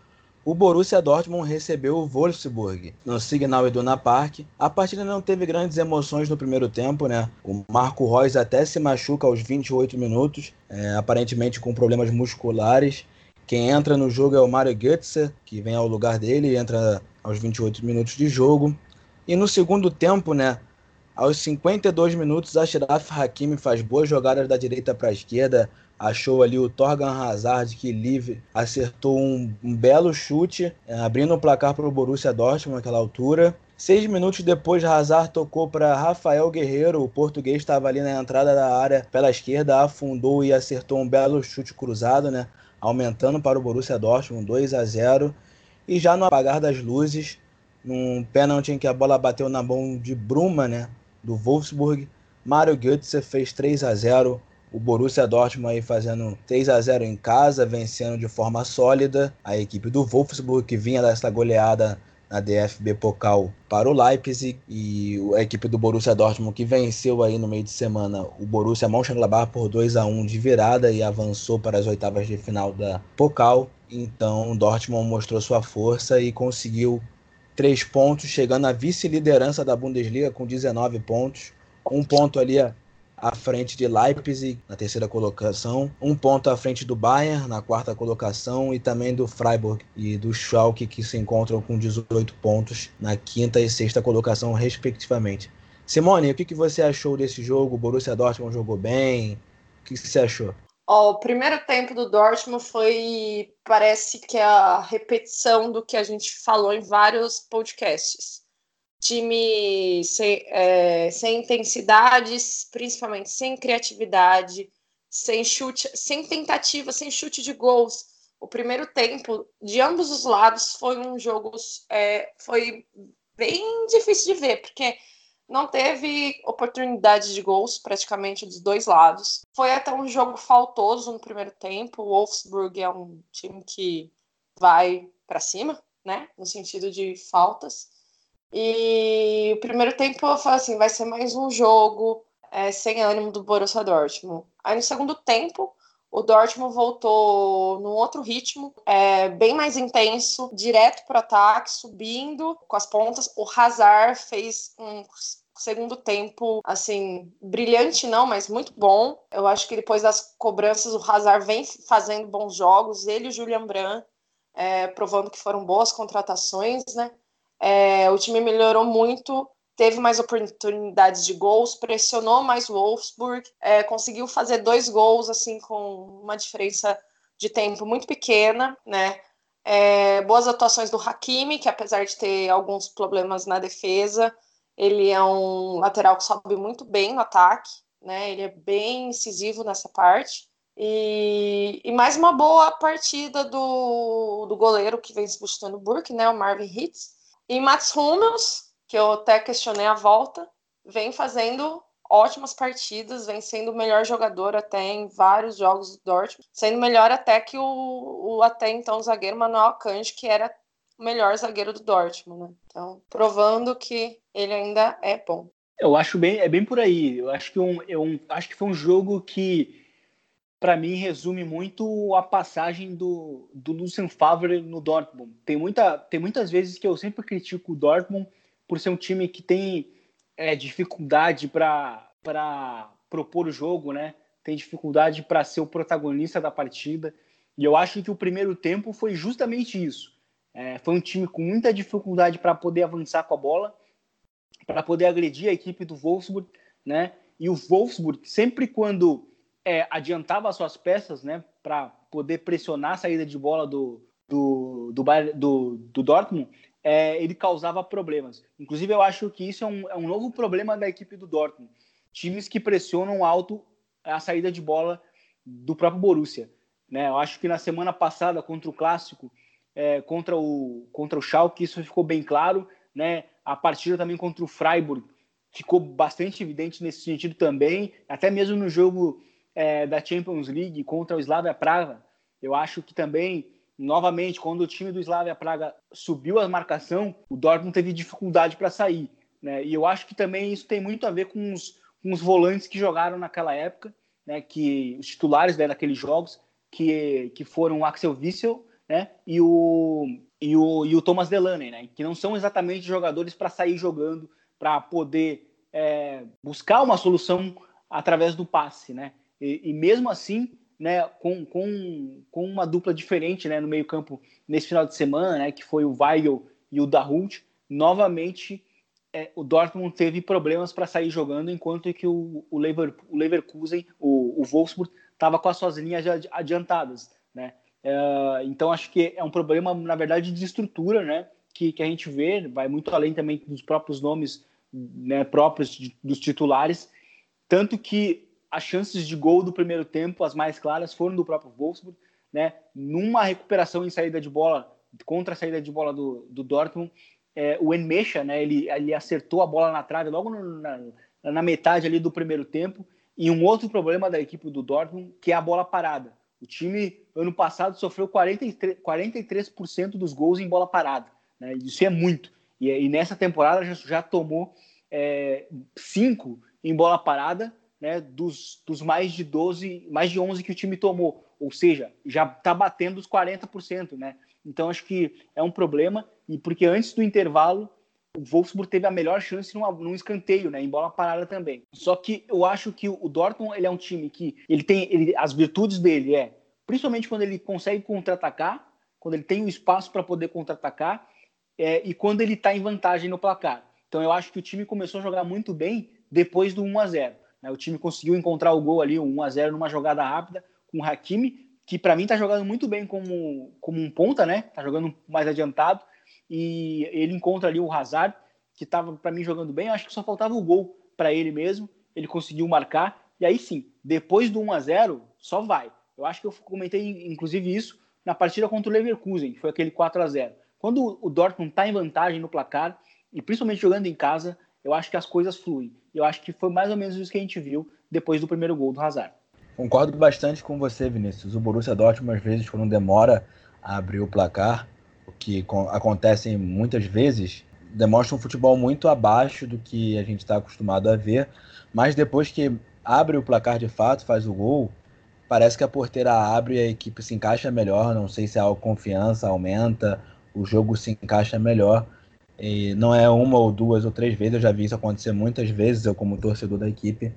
o Borussia Dortmund recebeu o Wolfsburg no Signal Iduna Park. A partida não teve grandes emoções no primeiro tempo, né? O Marco Reus até se machuca aos 28 minutos, é, aparentemente com problemas musculares. Quem entra no jogo é o Mario Götze, que vem ao lugar dele, entra aos 28 minutos de jogo. E no segundo tempo, né, aos 52 minutos, Ashraf Hakimi faz boas jogadas da direita para a esquerda. Achou ali o Torgan Hazard que livre acertou um, um belo chute, é, abrindo o placar para o Borussia Dortmund naquela altura. Seis minutos depois, Hazard tocou para Rafael Guerreiro. O português estava ali na entrada da área pela esquerda, afundou e acertou um belo chute cruzado, né? Aumentando para o Borussia Dortmund 2 a 0. E já no apagar das luzes, num pênalti em que a bola bateu na mão de Bruma, né? do Wolfsburg. Mário Götze fez 3 a 0 o Borussia Dortmund aí fazendo 3 a 0 em casa, vencendo de forma sólida a equipe do Wolfsburg que vinha dessa goleada na DFB Pokal para o Leipzig e a equipe do Borussia Dortmund que venceu aí no meio de semana o Borussia Mönchengladbach por 2 a 1 de virada e avançou para as oitavas de final da Pokal. Então o Dortmund mostrou sua força e conseguiu três pontos, chegando à vice-liderança da Bundesliga com 19 pontos. Um ponto ali à frente de Leipzig na terceira colocação, um ponto à frente do Bayern na quarta colocação e também do Freiburg e do Schalke que se encontram com 18 pontos na quinta e sexta colocação respectivamente. Simone, o que, você achou desse jogo? O Borussia Dortmund jogou bem? O que, que você achou? Ó, o primeiro tempo do Dortmund foi, parece que é a repetição do que a gente falou em vários podcasts. Time sem, é, sem intensidades, principalmente sem criatividade, sem chute, sem tentativa, sem chute de gols. O primeiro tempo, de ambos os lados, foi um jogo, é, foi bem difícil de ver, porque não teve oportunidade de gols praticamente dos dois lados. Foi até um jogo faltoso no primeiro tempo. O Wolfsburg é um time que vai para cima, né, no sentido de faltas. E o primeiro tempo eu falei assim, vai ser mais um jogo é, sem ânimo do Borussia Dortmund. Aí no segundo tempo, o Dortmund voltou num outro ritmo, é, bem mais intenso, direto para o ataque, subindo com as pontas. O Hazard fez um segundo tempo, assim, brilhante não, mas muito bom. Eu acho que depois das cobranças o Hazard vem fazendo bons jogos, ele e o Julian Brandt é, provando que foram boas contratações, né? É, o time melhorou muito, teve mais oportunidades de gols, pressionou mais o Wolfsburg, é, conseguiu fazer dois gols assim com uma diferença de tempo muito pequena, né? É, boas atuações do Hakimi, que apesar de ter alguns problemas na defesa, ele é um lateral que sobe muito bem no ataque, né? Ele é bem incisivo nessa parte. E, e mais uma boa partida do, do goleiro que vem buscando o Burke, né? O Marvin Hitz. E Mats Hummels, que eu até questionei a volta, vem fazendo ótimas partidas, vem sendo o melhor jogador até em vários jogos do Dortmund, sendo melhor até que o, o até então zagueiro Manuel Akanji, que era o melhor zagueiro do Dortmund, né? Então, provando que ele ainda é bom. Eu acho bem, é bem por aí. Eu acho que um, eu acho que foi um jogo que para mim resume muito a passagem do, do Lucien Favre no Dortmund. Tem muita, tem muitas vezes que eu sempre critico o Dortmund por ser um time que tem é, dificuldade para propor o jogo, né? Tem dificuldade para ser o protagonista da partida. E eu acho que o primeiro tempo foi justamente isso. É, foi um time com muita dificuldade para poder avançar com a bola, para poder agredir a equipe do Wolfsburg, né? E o Wolfsburg, sempre quando é, adiantava as suas peças, né, para poder pressionar a saída de bola do, do, do, do, do Dortmund, é, ele causava problemas. Inclusive, eu acho que isso é um, é um novo problema da equipe do Dortmund. Times que pressionam alto a saída de bola do próprio Borussia. Né? Eu acho que na semana passada, contra o Clássico, é, contra, o, contra o Schalke, isso ficou bem claro. Né? A partida também contra o Freiburg ficou bastante evidente nesse sentido também. Até mesmo no jogo é, da Champions League contra o Slavia Praga, eu acho que também novamente, quando o time do Slavia Praga subiu a marcação, o Dortmund teve dificuldade para sair. Né? E eu acho que também isso tem muito a ver com os, com os volantes que jogaram naquela época, né? que os titulares né, daqueles jogos, que, que foram o Axel Witsel né? e, o, e, o, e o Thomas Delaney, né? que não são exatamente jogadores para sair jogando, para poder é, buscar uma solução através do passe. Né? E, e mesmo assim, né, com, com, com uma dupla diferente né, no meio-campo nesse final de semana, né, que foi o Weigl e o Dahut. Novamente, é, o Dortmund teve problemas para sair jogando, enquanto que o, o, Lever, o Leverkusen, o, o Wolfsburg, estava com as suas linhas adiantadas. Né? É, então, acho que é um problema, na verdade, de estrutura né, que, que a gente vê, vai muito além também dos próprios nomes né, próprios de, dos titulares. Tanto que as chances de gol do primeiro tempo, as mais claras, foram do próprio Wolfsburg, né? Numa recuperação em saída de bola, contra a saída de bola do, do Dortmund, é, o Enmecha, né? Ele, ele acertou a bola na trave logo no, na, na metade ali do primeiro tempo. E um outro problema da equipe do Dortmund, que é a bola parada. O time, ano passado, sofreu 43%, 43 dos gols em bola parada. Né? Isso é muito. E, e nessa temporada já, já tomou é, cinco em bola parada né, dos, dos mais de 12, mais de 11 que o time tomou, ou seja, já está batendo os 40%, né? Então acho que é um problema e porque antes do intervalo o Wolfsburg teve a melhor chance num escanteio, né, em bola parada também. Só que eu acho que o Dortmund ele é um time que ele tem ele, as virtudes dele é principalmente quando ele consegue contra-atacar, quando ele tem o espaço para poder contra-atacar é, e quando ele está em vantagem no placar. Então eu acho que o time começou a jogar muito bem depois do 1 a 0. Né? O time conseguiu encontrar o gol ali, um 1 a 0 numa jogada rápida com o Hakimi, que para mim está jogando muito bem como, como um ponta, né? Tá jogando mais adiantado e ele encontra ali o Hazard, que estava para mim jogando bem. Acho que só faltava o gol para ele mesmo. Ele conseguiu marcar e aí sim, depois do 1 a 0 só vai. Eu acho que eu comentei inclusive isso na partida contra o Leverkusen, que foi aquele 4 a 0. Quando o Dortmund está em vantagem no placar e principalmente jogando em casa, eu acho que as coisas fluem. Eu acho que foi mais ou menos isso que a gente viu depois do primeiro gol do Hazard. Concordo bastante com você, Vinícius. O Borussia Dortmund, às vezes, quando demora a abrir o placar, o que acontece muitas vezes, demonstra um futebol muito abaixo do que a gente está acostumado a ver. Mas depois que abre o placar de fato, faz o gol, parece que a porteira abre e a equipe se encaixa melhor. Não sei se a confiança aumenta, o jogo se encaixa melhor. E não é uma ou duas ou três vezes, eu já vi isso acontecer muitas vezes, eu como torcedor da equipe,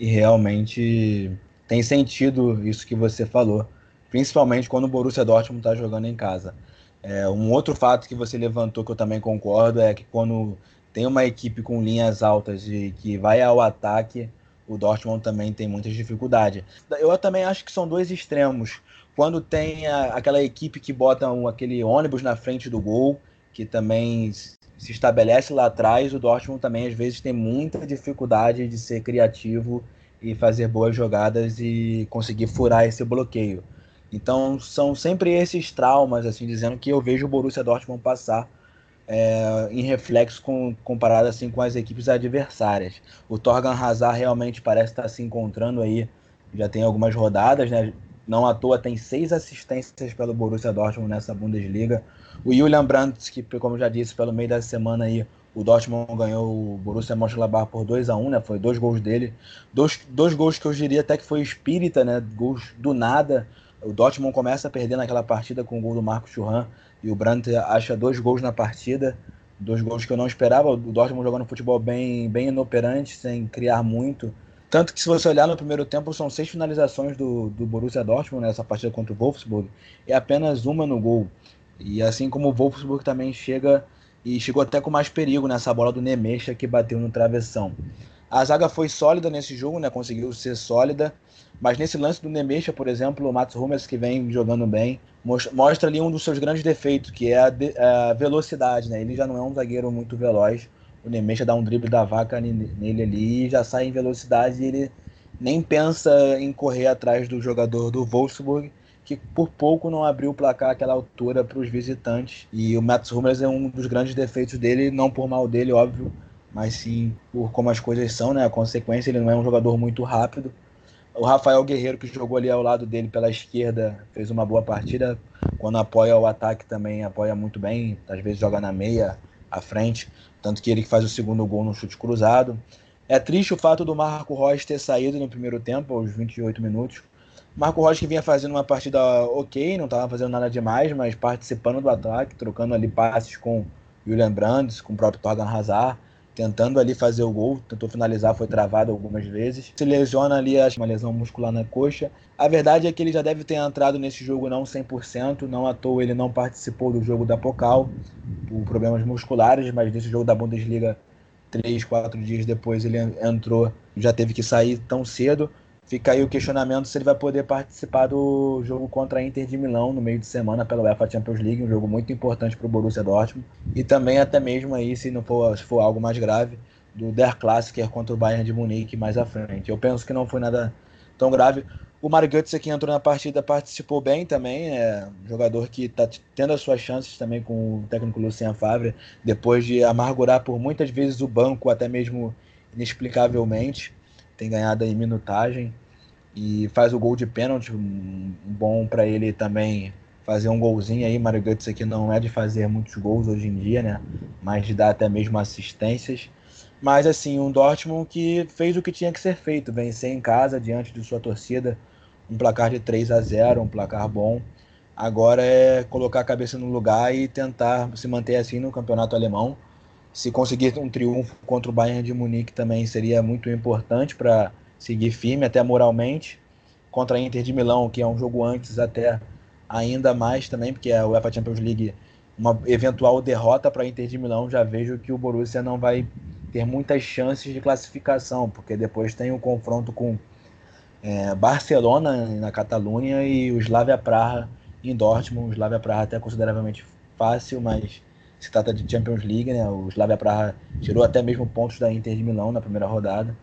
e realmente tem sentido isso que você falou, principalmente quando o Borussia Dortmund está jogando em casa. É, um outro fato que você levantou que eu também concordo é que quando tem uma equipe com linhas altas e que vai ao ataque, o Dortmund também tem muitas dificuldades. Eu também acho que são dois extremos. Quando tem a, aquela equipe que bota um, aquele ônibus na frente do gol, que também se estabelece lá atrás, o Dortmund também às vezes tem muita dificuldade de ser criativo e fazer boas jogadas e conseguir furar esse bloqueio. Então são sempre esses traumas, assim dizendo que eu vejo o Borussia Dortmund passar é, em reflexo com, comparado assim com as equipes adversárias. O Torgan Hazard realmente parece estar se encontrando aí, já tem algumas rodadas, né? Não à toa tem seis assistências pelo Borussia Dortmund nessa Bundesliga. O Julian Brandt, que como já disse, pelo meio da semana aí, o Dortmund ganhou o Borussia Mönchengladbach por 2 a 1 né? Foi dois gols dele. Dois, dois gols que eu diria até que foi espírita, né? Gols do nada. O Dortmund começa a perder naquela partida com o gol do Marco Churran e o Brandt acha dois gols na partida. Dois gols que eu não esperava. O Dortmund jogando futebol bem, bem inoperante, sem criar muito. Tanto que se você olhar no primeiro tempo, são seis finalizações do, do Borussia Dortmund nessa partida contra o Wolfsburg e apenas uma no gol. E assim como o Wolfsburg também chega e chegou até com mais perigo nessa bola do Nemecha que bateu no travessão. A zaga foi sólida nesse jogo, né? Conseguiu ser sólida. Mas nesse lance do Nemecha, por exemplo, o Mats Hummels, que vem jogando bem, mostra ali um dos seus grandes defeitos, que é a, de, a velocidade, né? Ele já não é um zagueiro muito veloz. O Nemecha dá um drible da vaca nele ali e já sai em velocidade e ele nem pensa em correr atrás do jogador do Wolfsburg que por pouco não abriu o placar àquela altura para os visitantes. E o Mats Hummels é um dos grandes defeitos dele, não por mal dele, óbvio, mas sim por como as coisas são, né? A consequência, ele não é um jogador muito rápido. O Rafael Guerreiro, que jogou ali ao lado dele pela esquerda, fez uma boa partida. Quando apoia o ataque também apoia muito bem, às vezes joga na meia, à frente. Tanto que ele faz o segundo gol no chute cruzado. É triste o fato do Marco Reus ter saído no primeiro tempo, aos 28 minutos. Marco Rocha que vinha fazendo uma partida ok, não estava fazendo nada demais, mas participando do ataque, trocando ali passes com Julian Brandes, com o próprio Torgan Hazard, tentando ali fazer o gol, tentou finalizar, foi travado algumas vezes. Se lesiona ali, acho uma lesão muscular na coxa. A verdade é que ele já deve ter entrado nesse jogo não 100%, não à toa ele não participou do jogo da Pocal por problemas musculares, mas nesse jogo da Bundesliga, três, quatro dias depois ele entrou, já teve que sair tão cedo. Fica aí o questionamento se ele vai poder participar do jogo contra a Inter de Milão no meio de semana pela UEFA Champions League, um jogo muito importante para o Borussia Dortmund. E também até mesmo aí, se não for, se for algo mais grave, do Der Klassiker contra o Bayern de Munique mais à frente. Eu penso que não foi nada tão grave. O Mario Götze que entrou na partida participou bem também, é um jogador que está tendo as suas chances também com o técnico Lucien Favre, depois de amargurar por muitas vezes o banco, até mesmo inexplicavelmente tem ganhado aí minutagem e faz o gol de pênalti, um, bom para ele também fazer um golzinho aí. Mario Götze aqui não é de fazer muitos gols hoje em dia, né? Mas de dar até mesmo assistências. Mas assim, um Dortmund que fez o que tinha que ser feito, vencer em casa diante de sua torcida, um placar de 3 a 0, um placar bom. Agora é colocar a cabeça no lugar e tentar se manter assim no campeonato alemão se conseguir um triunfo contra o Bayern de Munique também seria muito importante para seguir firme, até moralmente. Contra a Inter de Milão, que é um jogo antes, até ainda mais também, porque a UEFA Champions League, uma eventual derrota para a Inter de Milão, já vejo que o Borussia não vai ter muitas chances de classificação, porque depois tem o um confronto com é, Barcelona na Catalunha e o Slavia Praha em Dortmund. O Slavia Praha até consideravelmente fácil, mas se trata de Champions League, né? O Slavia Praha tirou até mesmo pontos da Inter de Milão na primeira rodada.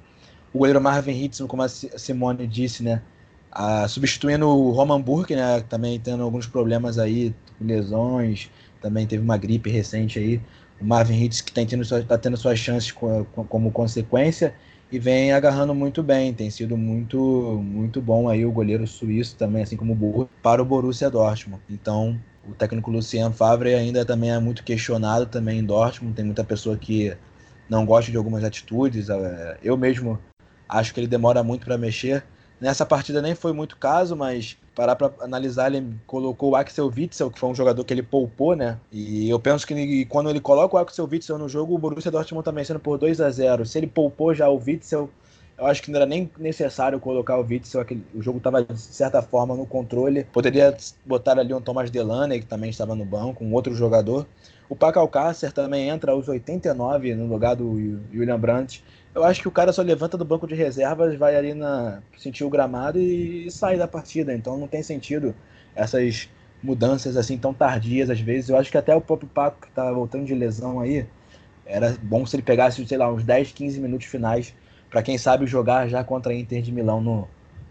O goleiro Marvin Hitson, como a Simone disse, né? A, substituindo o Roman Burke, né? Também tendo alguns problemas aí, lesões, também teve uma gripe recente aí. O Marvin Hitz que está tendo, tá tendo suas chances como consequência e vem agarrando muito bem. Tem sido muito muito bom aí o goleiro suíço também, assim como o Burke, para o Borussia Dortmund. Então, o técnico Lucien Favre ainda também é muito questionado também em Dortmund. Tem muita pessoa que não gosta de algumas atitudes. É, eu mesmo acho que ele demora muito para mexer. Nessa partida nem foi muito caso, mas parar para analisar, ele colocou o Axel Witzel, que foi um jogador que ele poupou, né? E eu penso que quando ele coloca o Axel Witzel no jogo, o Borussia Dortmund tá vencendo por 2 a 0 Se ele poupou já o Witzel, eu acho que não era nem necessário colocar o Witzel, aquele, o jogo estava de certa forma no controle. Poderia botar ali um Thomas Delaney, que também estava no banco, um outro jogador. O Paco Alcácer também entra aos 89 no lugar do William Brandt. Eu acho que o cara só levanta do banco de reservas, vai ali na sentir o gramado e, sai da partida. Então não tem sentido essas mudanças assim tão tardias às vezes. Eu acho que até o próprio Paco que tá voltando de lesão aí, era bom se ele pegasse, sei lá, uns 10, 15 minutos finais para quem sabe jogar já contra a Inter de Milão no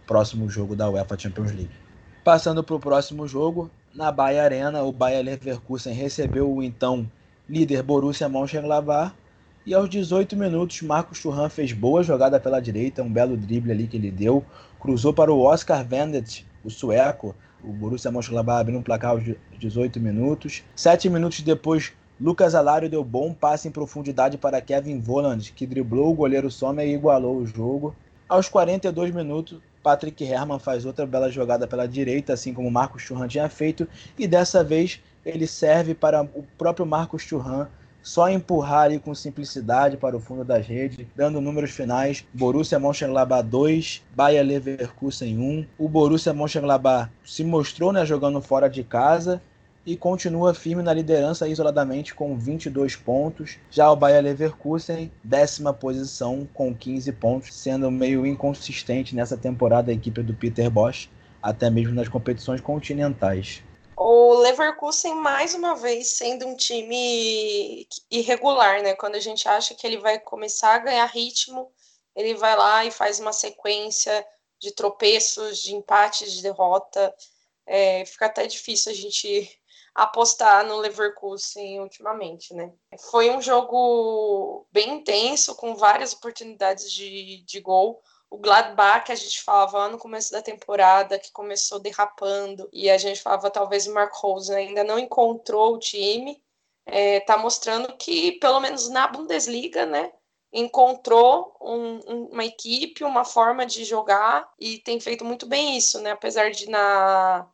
próximo jogo da UEFA Champions League. Passando para o próximo jogo, na Baia Arena, o Bayer Leverkusen recebeu o então líder Borussia Mönchengladbach e aos 18 minutos Marcos Churran fez boa jogada pela direita, um belo drible ali que ele deu, cruzou para o Oscar Vendet, o sueco, o Borussia Mönchengladbach abriu um placar aos 18 minutos. Sete minutos depois, Lucas Alário deu bom passe em profundidade para Kevin Voland, que driblou o goleiro Sommer e igualou o jogo. Aos 42 minutos, Patrick Herrmann faz outra bela jogada pela direita, assim como Marcos Churran tinha feito, e dessa vez ele serve para o próprio Marcos Churran só empurrar ali com simplicidade para o fundo das redes, dando números finais. Borussia Mönchengladbach 2, Bayer Leverkusen 1. O Borussia Mönchengladbach se mostrou né, jogando fora de casa e continua firme na liderança isoladamente com 22 pontos. Já o Bayer Leverkusen, décima posição com 15 pontos, sendo meio inconsistente nessa temporada a equipe do Peter Bosch, até mesmo nas competições continentais. O Leverkusen, mais uma vez, sendo um time irregular, né? Quando a gente acha que ele vai começar a ganhar ritmo, ele vai lá e faz uma sequência de tropeços, de empates, de derrota. É, fica até difícil a gente apostar no Leverkusen ultimamente, né? Foi um jogo bem intenso, com várias oportunidades de, de gol. O Gladbach, que a gente falava no começo da temporada, que começou derrapando, e a gente falava talvez o Mark Rosen ainda não encontrou o time, é, tá mostrando que, pelo menos na Bundesliga, né, encontrou um, uma equipe, uma forma de jogar e tem feito muito bem isso, né? Apesar de na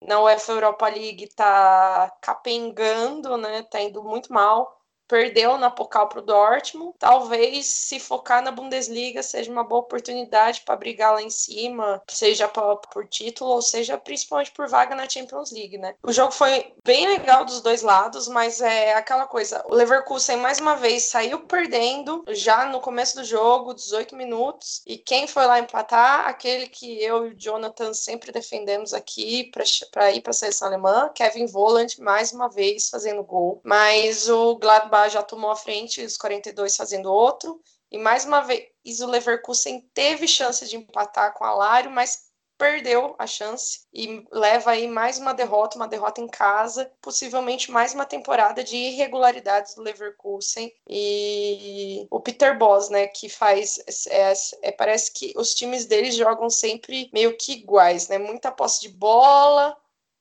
na UEFA Europa League tá capengando, né? Tá indo muito mal. Perdeu na Pokal para o Dortmund. Talvez se focar na Bundesliga seja uma boa oportunidade para brigar lá em cima, seja pra, por título ou seja principalmente por vaga na Champions League, né? O jogo foi bem legal dos dois lados, mas é aquela coisa. O Leverkusen mais uma vez saiu perdendo já no começo do jogo, 18 minutos, e quem foi lá empatar? Aquele que eu e o Jonathan sempre defendemos aqui para ir para a seleção alemã, Kevin Voland, mais uma vez fazendo gol. Mas o Gladbach já tomou a frente, os 42 fazendo outro. E mais uma vez o Leverkusen teve chance de empatar com a Lário, mas perdeu a chance e leva aí mais uma derrota, uma derrota em casa, possivelmente mais uma temporada de irregularidades do Leverkusen e o Peter Boss, né, que faz é, é, parece que os times deles jogam sempre meio que iguais, né, muita posse de bola,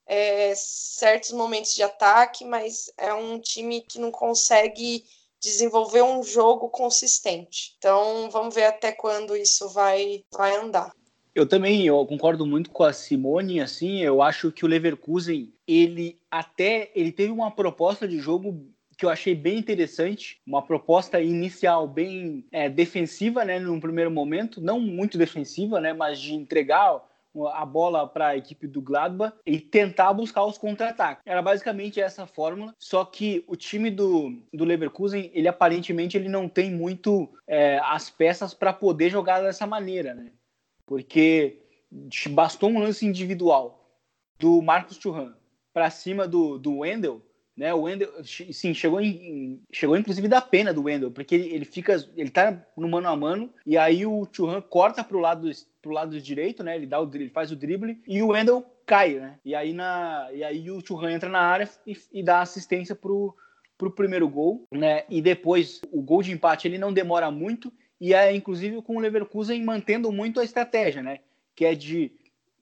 é, certos momentos de ataque, mas é um time que não consegue desenvolver um jogo consistente. Então, vamos ver até quando isso vai, vai andar. Eu também eu concordo muito com a Simone, assim, eu acho que o Leverkusen, ele até ele teve uma proposta de jogo que eu achei bem interessante, uma proposta inicial bem é, defensiva, né, num primeiro momento, não muito defensiva, né, mas de entregar a bola para a equipe do Gladbach e tentar buscar os contra-ataques. Era basicamente essa fórmula, só que o time do, do Leverkusen, ele aparentemente ele não tem muito é, as peças para poder jogar dessa maneira, né? Porque bastou um lance individual do Marcos Churran para cima do, do Wendel, né? O Wendel, sim, chegou em, chegou inclusive da pena do Wendel, porque ele, ele fica, ele tá no mano a mano e aí o Churran corta pro lado pro lado direito, né? Ele dá o ele faz o drible e o Wendel cai, né? E aí na e aí o Churran entra na área e, e dá assistência pro pro primeiro gol, né? E depois o gol de empate ele não demora muito e é inclusive com o Leverkusen mantendo muito a estratégia, né? Que é de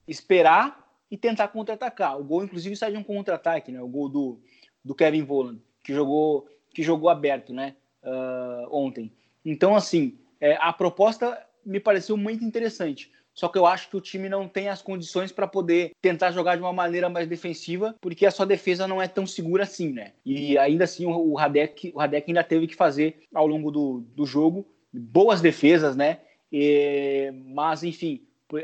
esperar e tentar contra-atacar. O gol inclusive sai de um contra-ataque, né? O gol do do Kevin Volland, que jogou, que jogou aberto né, uh, ontem. Então, assim, é, a proposta me pareceu muito interessante. só que eu acho que o time não tem as condições para poder tentar jogar de uma maneira mais defensiva, porque a sua defesa não é tão segura assim, né? E ainda assim o Radek, o Radek ainda teve que fazer ao longo do, do jogo boas defesas, né? E, mas enfim,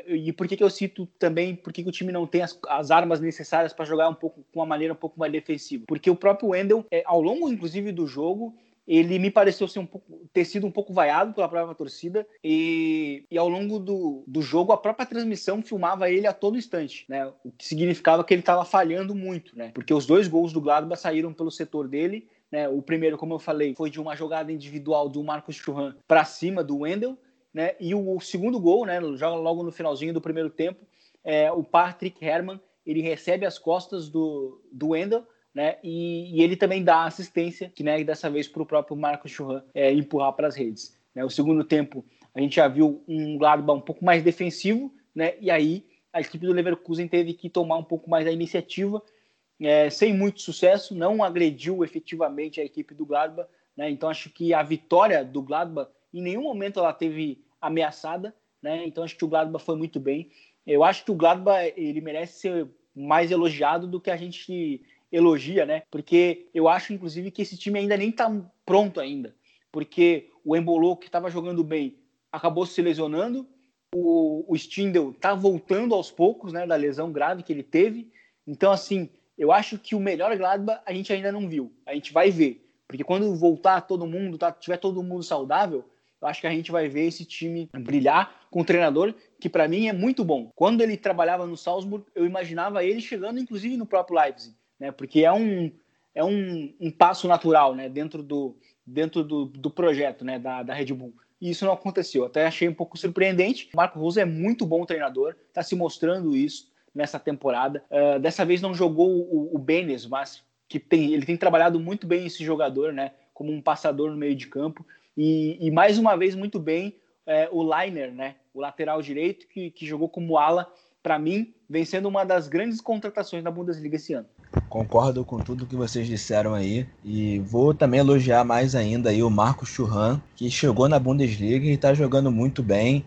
e por que, que eu cito também por que, que o time não tem as, as armas necessárias para jogar um pouco com uma maneira um pouco mais defensiva? Porque o próprio Wendel, é, ao longo inclusive do jogo, ele me pareceu ser um pouco, ter sido um pouco vaiado pela própria torcida e, e ao longo do, do jogo a própria transmissão filmava ele a todo instante, né? O que significava que ele estava falhando muito, né? Porque os dois gols do Gladbach saíram pelo setor dele, né? O primeiro, como eu falei, foi de uma jogada individual do Marcos Churran para cima do Wendel, né? E o, segundo gol, né? Joga logo no finalzinho do primeiro tempo, é, o Patrick Herrmann ele recebe as costas do, do Wendel né? E, e, ele também dá assistência, que né, dessa vez para o próprio Marcos Churran é, empurrar para as redes. Né? O segundo tempo, a gente já viu um Gladbach um pouco mais defensivo, né? E aí a equipe do Leverkusen teve que tomar um pouco mais a iniciativa, é, sem muito sucesso, não agrediu efetivamente a equipe do Gladbach, né? Então acho que a vitória do Gladbach em nenhum momento ela teve ameaçada, né? Então acho que o Gladbach foi muito bem. Eu acho que o Gladbach ele merece ser mais elogiado do que a gente elogia, né? Porque eu acho, inclusive, que esse time ainda nem tá pronto ainda. Porque o Embolo, que estava jogando bem, acabou se lesionando. O, o Stindl tá voltando aos poucos, né? Da lesão grave que ele teve. Então, assim, eu acho que o melhor Gladbach a gente ainda não viu. A gente vai ver. Porque quando voltar todo mundo, tá, tiver todo mundo saudável, eu acho que a gente vai ver esse time brilhar com um treinador que para mim é muito bom. Quando ele trabalhava no Salzburg, eu imaginava ele chegando inclusive no próprio Leipzig né? Porque é um, é um, um passo natural, né? Dentro do, dentro do, do projeto, né? Da, da Red Bull. E isso não aconteceu. Até achei um pouco surpreendente. O Marco Rosa é muito bom treinador, está se mostrando isso nessa temporada. Uh, dessa vez não jogou o, o Benes, mas que tem, ele tem trabalhado muito bem esse jogador, né? Como um passador no meio de campo. E, e mais uma vez, muito bem é, o Liner, né? O lateral direito, que, que jogou como ala, para mim, vem sendo uma das grandes contratações da Bundesliga esse ano. Concordo com tudo que vocês disseram aí e vou também elogiar mais ainda aí o Marcos Churran, que chegou na Bundesliga e está jogando muito bem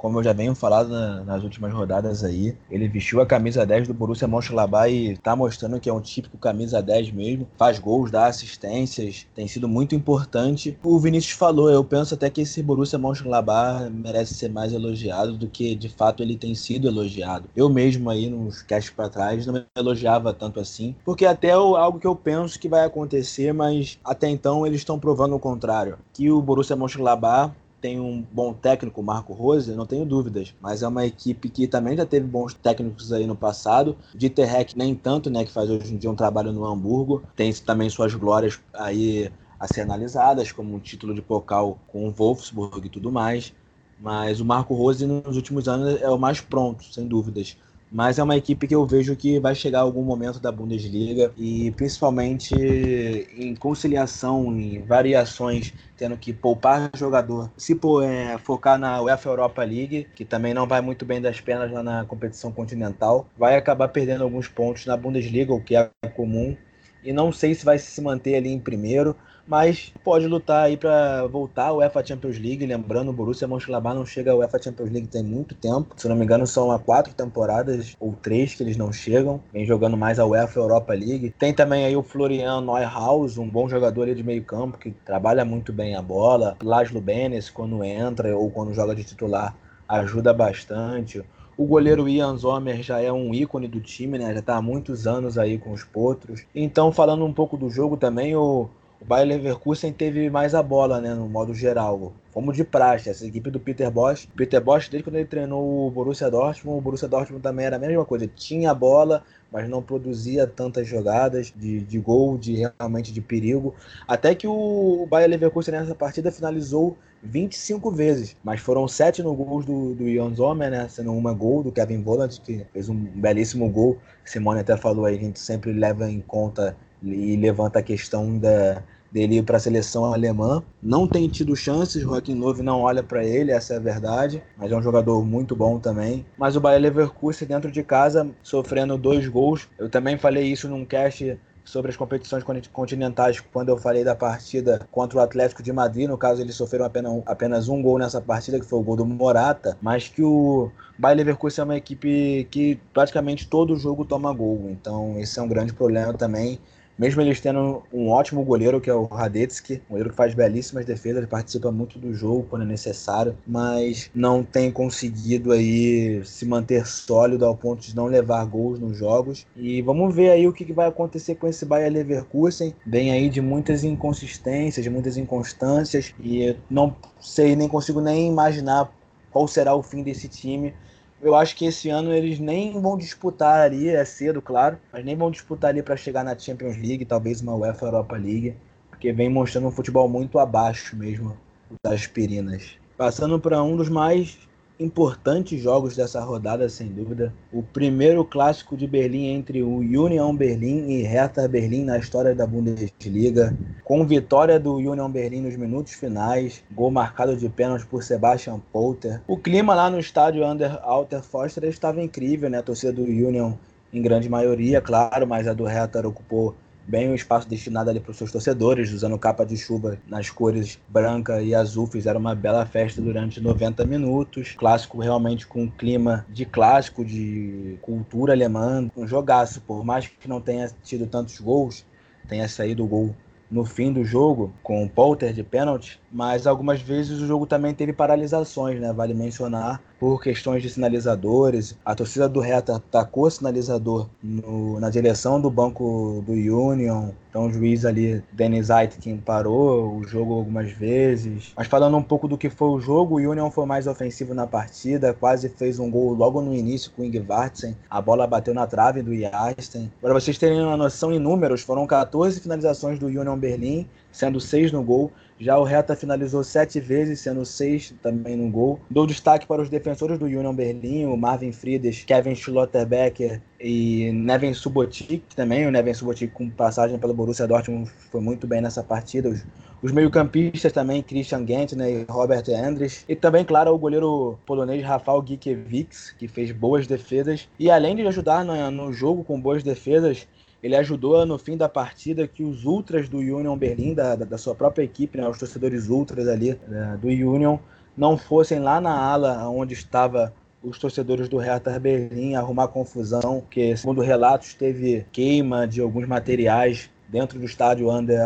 como eu já venho falado na, nas últimas rodadas aí, ele vestiu a camisa 10 do Borussia Mönchengladbach e tá mostrando que é um típico camisa 10 mesmo, faz gols, dá assistências, tem sido muito importante. O Vinícius falou, eu penso até que esse Borussia Mönchengladbach merece ser mais elogiado do que de fato ele tem sido elogiado. Eu mesmo aí nos casts para trás não me elogiava tanto assim, porque até é algo que eu penso que vai acontecer, mas até então eles estão provando o contrário, que o Borussia Mönchengladbach tem um bom técnico, Marco Rose, não tenho dúvidas, mas é uma equipe que também já teve bons técnicos aí no passado. Dieter Heck nem tanto, né, que faz hoje em dia um trabalho no Hamburgo, tem também suas glórias aí a ser analisadas, como um título de Pokal com o Wolfsburg e tudo mais. Mas o Marco Rose nos últimos anos é o mais pronto, sem dúvidas mas é uma equipe que eu vejo que vai chegar a algum momento da Bundesliga e principalmente em conciliação, em variações, tendo que poupar jogador, se é, focar na UEFA Europa League, que também não vai muito bem das pernas lá na competição continental, vai acabar perdendo alguns pontos na Bundesliga, o que é comum, e não sei se vai se manter ali em primeiro, mas pode lutar aí para voltar ao UEFA Champions League. Lembrando, o Borussia Mönchengladbach não chega ao UEFA Champions League tem muito tempo. Se não me engano, são há quatro temporadas ou três que eles não chegam. Vem jogando mais a UEFA Europa League. Tem também aí o Florian Neuhaus, um bom jogador ali de meio campo que trabalha muito bem a bola. Laszlo Benes, quando entra ou quando joga de titular, ajuda bastante. O goleiro Ian Zomer já é um ícone do time, né? Já está há muitos anos aí com os potros. Então, falando um pouco do jogo também, o, o Bayer Leverkusen teve mais a bola, né, no modo geral. Fomos de praxe, essa equipe do Peter Bosch. Peter Bosch, desde quando ele treinou o Borussia Dortmund, o Borussia Dortmund também era a mesma coisa. Tinha a bola, mas não produzia tantas jogadas de, de gol, de realmente de perigo. Até que o Bayer Leverkusen nessa partida finalizou 25 vezes, mas foram sete no gols do, do Ian Zomer, né? Sendo uma gol do Kevin Volland, que fez um belíssimo gol. Simone até falou aí, a gente sempre leva em conta e levanta a questão da, dele ir para a seleção alemã. Não tem tido chances, Joaquim Novo não olha para ele, essa é a verdade, mas é um jogador muito bom também. Mas o Bayer Leverkusen dentro de casa, sofrendo dois gols. Eu também falei isso num cast sobre as competições continentais quando eu falei da partida contra o Atlético de Madrid. No caso, eles sofreram apenas, apenas um gol nessa partida, que foi o gol do Morata, mas que o Bayer Leverkusen é uma equipe que praticamente todo jogo toma gol. Então, esse é um grande problema também mesmo eles tendo um ótimo goleiro, que é o Radetzky, um goleiro que faz belíssimas defesas, participa muito do jogo quando é necessário, mas não tem conseguido aí se manter sólido ao ponto de não levar gols nos jogos. E vamos ver aí o que vai acontecer com esse Bayer Leverkusen. Vem aí de muitas inconsistências, de muitas inconstâncias, e não sei, nem consigo nem imaginar qual será o fim desse time eu acho que esse ano eles nem vão disputar ali, é cedo, claro, mas nem vão disputar ali para chegar na Champions League, talvez uma UEFA Europa League, porque vem mostrando um futebol muito abaixo mesmo das aspirinas. Passando para um dos mais importantes jogos dessa rodada, sem dúvida. O primeiro clássico de Berlim entre o Union Berlin e Hertha Berlim na história da Bundesliga, com vitória do Union Berlin nos minutos finais, gol marcado de pênalti por Sebastian Polter. O clima lá no estádio Under Alter Foster estava incrível, né? A torcida do Union em grande maioria, claro, mas a do Hertha ocupou bem o espaço destinado ali para os seus torcedores, usando capa de chuva nas cores branca e azul, fizeram uma bela festa durante 90 minutos. Clássico realmente com clima de clássico, de cultura alemã, um jogaço, por mais que não tenha tido tantos gols, tenha saído o gol no fim do jogo, com o Polter de pênalti, mas algumas vezes o jogo também teve paralisações, né? Vale mencionar por questões de sinalizadores. A torcida do Reta tacou sinalizador no, na direção do banco do Union. Então o juiz ali, Dennis Aitken, parou o jogo algumas vezes. Mas falando um pouco do que foi o jogo, o Union foi mais ofensivo na partida, quase fez um gol logo no início com o Ingvartsen. A bola bateu na trave do Yasten. Para vocês terem uma noção em números, foram 14 finalizações do Union Berlim, sendo 6 no gol. Já o Reta finalizou sete vezes, sendo seis também no gol. Dou destaque para os defensores do Union Berlim, o Marvin Friedes, Kevin Schlotterbecker e Neven Subotic também. O Neven Subotic com passagem pelo Borussia Dortmund foi muito bem nessa partida. Os, os meio-campistas também, Christian Gentner e Robert Andres. E também, claro, o goleiro polonês Rafael Gikiewicz, que fez boas defesas. E além de ajudar no, no jogo com boas defesas, ele ajudou no fim da partida que os ultras do Union Berlim, da, da sua própria equipe, né, os torcedores ultras ali né, do Union, não fossem lá na ala onde estava os torcedores do Hertha Berlim arrumar confusão, que segundo relatos teve queima de alguns materiais dentro do estádio Under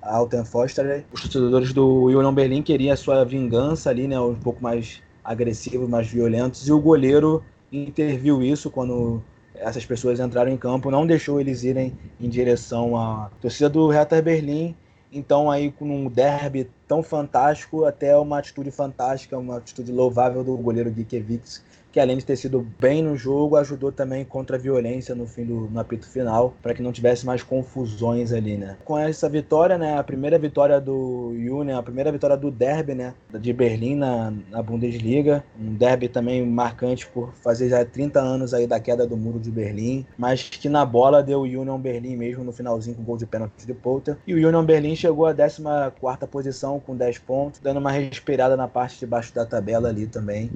Altenfoster. Os torcedores do Union Berlim queriam a sua vingança ali, né, um pouco mais agressivos, mais violentos, e o goleiro interviu isso quando essas pessoas entraram em campo, não deixou eles irem em direção à torcida do Hertha Berlim. Então aí com um derby tão fantástico, até uma atitude fantástica, uma atitude louvável do goleiro Gikiewicz, que além de ter sido bem no jogo, ajudou também contra a violência no fim do no apito final, para que não tivesse mais confusões ali, né? Com essa vitória, né, a primeira vitória do Union, a primeira vitória do derby, né, de Berlim na, na Bundesliga, um derby também marcante por fazer já 30 anos aí da queda do muro de Berlim, mas que na bola deu o Union Berlim mesmo no finalzinho com gol de pênalti de Polter, e o Union Berlim chegou à 14ª posição com 10 pontos, dando uma respirada na parte de baixo da tabela ali também.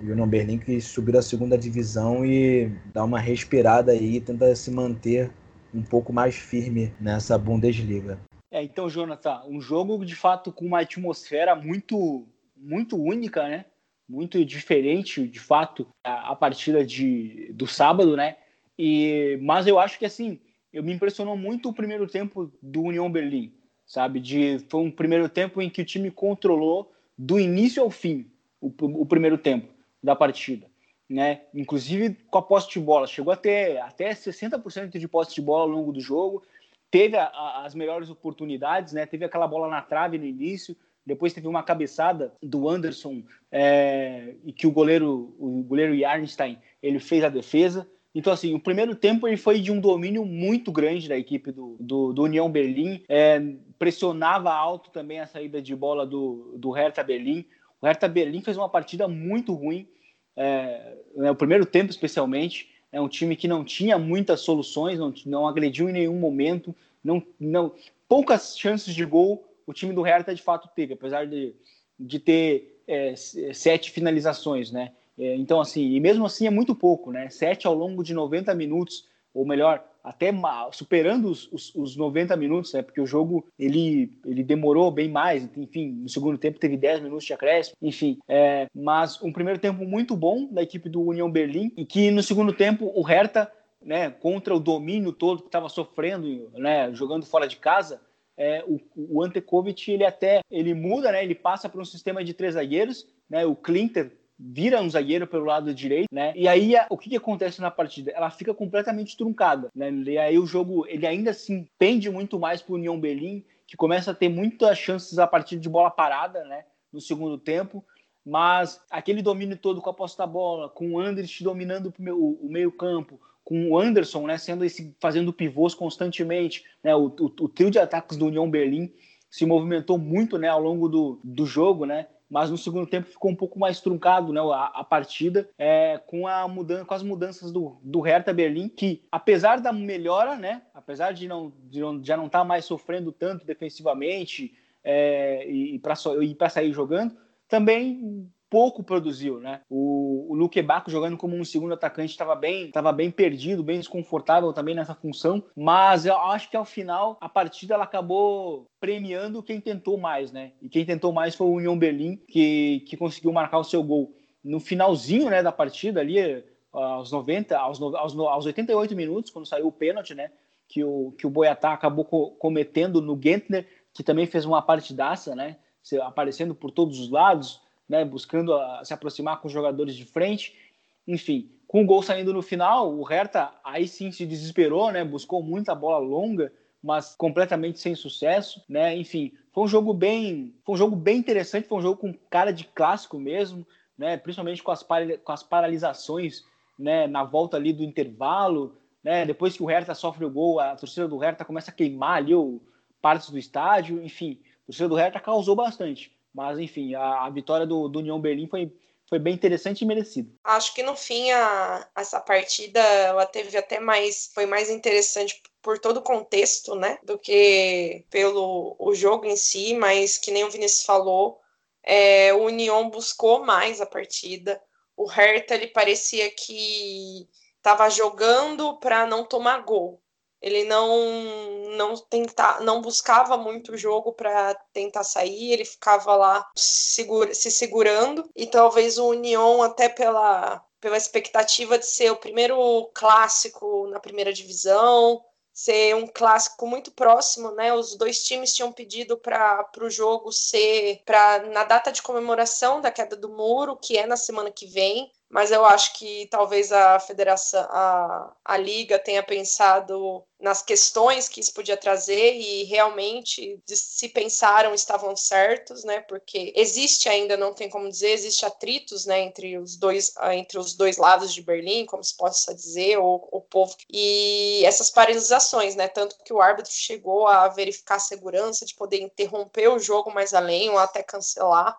O Union Berlim que subir à segunda divisão e dar uma respirada aí, tentar se manter um pouco mais firme nessa Bundesliga. É, então, Jonathan, um jogo de fato com uma atmosfera muito, muito única, né? Muito diferente, de fato, a, a partida de, do sábado, né? E, mas eu acho que assim, eu me impressionou muito o primeiro tempo do União Berlim, sabe? De, foi um primeiro tempo em que o time controlou do início ao fim o, o primeiro tempo da partida. Né? Inclusive com a posse de bola, chegou até, até 60% de posse de bola ao longo do jogo, teve a, a, as melhores oportunidades, né? teve aquela bola na trave no início, depois teve uma cabeçada do Anderson é, e que o goleiro, o goleiro Jarnstein, ele fez a defesa. Então, assim, o primeiro tempo ele foi de um domínio muito grande da equipe do, do, do União Berlim, é, pressionava alto também a saída de bola do, do Hertha Berlim. O Hertha Berlim fez uma partida muito ruim, é, né, o primeiro tempo especialmente. É um time que não tinha muitas soluções, não, não agrediu em nenhum momento, não, não poucas chances de gol o time do Hertha de fato teve, apesar de, de ter é, sete finalizações, né? É, então, assim, e mesmo assim é muito pouco, né? Sete ao longo de 90 minutos, ou melhor, até superando os, os, os, 90 minutos, né? Porque o jogo ele, ele demorou bem mais, enfim, no segundo tempo teve 10 minutos de acréscimo, enfim. É, mas um primeiro tempo muito bom da equipe do União Berlim e que no segundo tempo o Hertha, né, contra o domínio todo que estava sofrendo, né, jogando fora de casa, é, o, o Antekovic ele até ele muda, né, ele passa para um sistema de três zagueiros, né, o Clinter vira um zagueiro pelo lado direito, né? E aí o que, que acontece na partida? Ela fica completamente truncada, né? E aí o jogo ele ainda assim pende muito mais para o União Berlim, que começa a ter muitas chances a partir de bola parada, né? No segundo tempo, mas aquele domínio todo com a posse da bola, com o Andrich dominando o, o meio campo, com o Anderson, né, sendo esse fazendo pivôs constantemente, né, o, o, o, trio de ataques do União Berlim se movimentou muito, né, ao longo do, do jogo, né, mas no segundo tempo ficou um pouco mais truncado né, a, a partida é, com, a mudança, com as mudanças do, do Hertha Berlim, que apesar da melhora, né, apesar de, não, de não, já não estar tá mais sofrendo tanto defensivamente é, e para sair jogando, também pouco produziu, né? O, o Luque Baco jogando como um segundo atacante estava bem, estava bem perdido, bem desconfortável também nessa função, mas eu acho que ao final a partida ela acabou premiando quem tentou mais, né? E quem tentou mais foi o União Berlim, que, que conseguiu marcar o seu gol no finalzinho, né, da partida ali aos 90, aos, aos, aos 88 minutos, quando saiu o pênalti, né? Que o, que o Boiatá acabou co cometendo no Gentner, que também fez uma partidaça, né? Aparecendo por todos os lados, né, buscando a, se aproximar com os jogadores de frente. Enfim, com o gol saindo no final, o Hertha aí sim se desesperou, né, buscou muita bola longa, mas completamente sem sucesso, né? Enfim, foi um jogo bem, foi um jogo bem interessante, foi um jogo com cara de clássico mesmo, né? Principalmente com as, com as paralisações, né? Na volta ali do intervalo, né? Depois que o Hertha sofre o gol, a torcida do Hertha começa a queimar ali o partes do estádio, enfim, a torcida do Hertha causou bastante. Mas, enfim, a, a vitória do, do União Berlim foi, foi bem interessante e merecida. Acho que no fim a, essa partida ela teve até mais foi mais interessante por todo o contexto, né, do que pelo o jogo em si, mas que nem o Vinícius falou, é, o União buscou mais a partida. O Hertha ele parecia que estava jogando para não tomar gol. Ele não não tentar, não buscava muito o jogo para tentar sair, ele ficava lá segura, se segurando e talvez o União até pela pela expectativa de ser o primeiro clássico na primeira divisão, ser um clássico muito próximo, né? Os dois times tinham pedido para o jogo ser para na data de comemoração da queda do muro, que é na semana que vem mas eu acho que talvez a federação, a, a liga tenha pensado nas questões que isso podia trazer e realmente se pensaram estavam certos, né? Porque existe ainda, não tem como dizer, existe atritos, né, entre os dois, entre os dois lados de Berlim, como se possa dizer, ou o povo e essas paralisações, né? Tanto que o árbitro chegou a verificar a segurança de poder interromper o jogo mais além ou até cancelar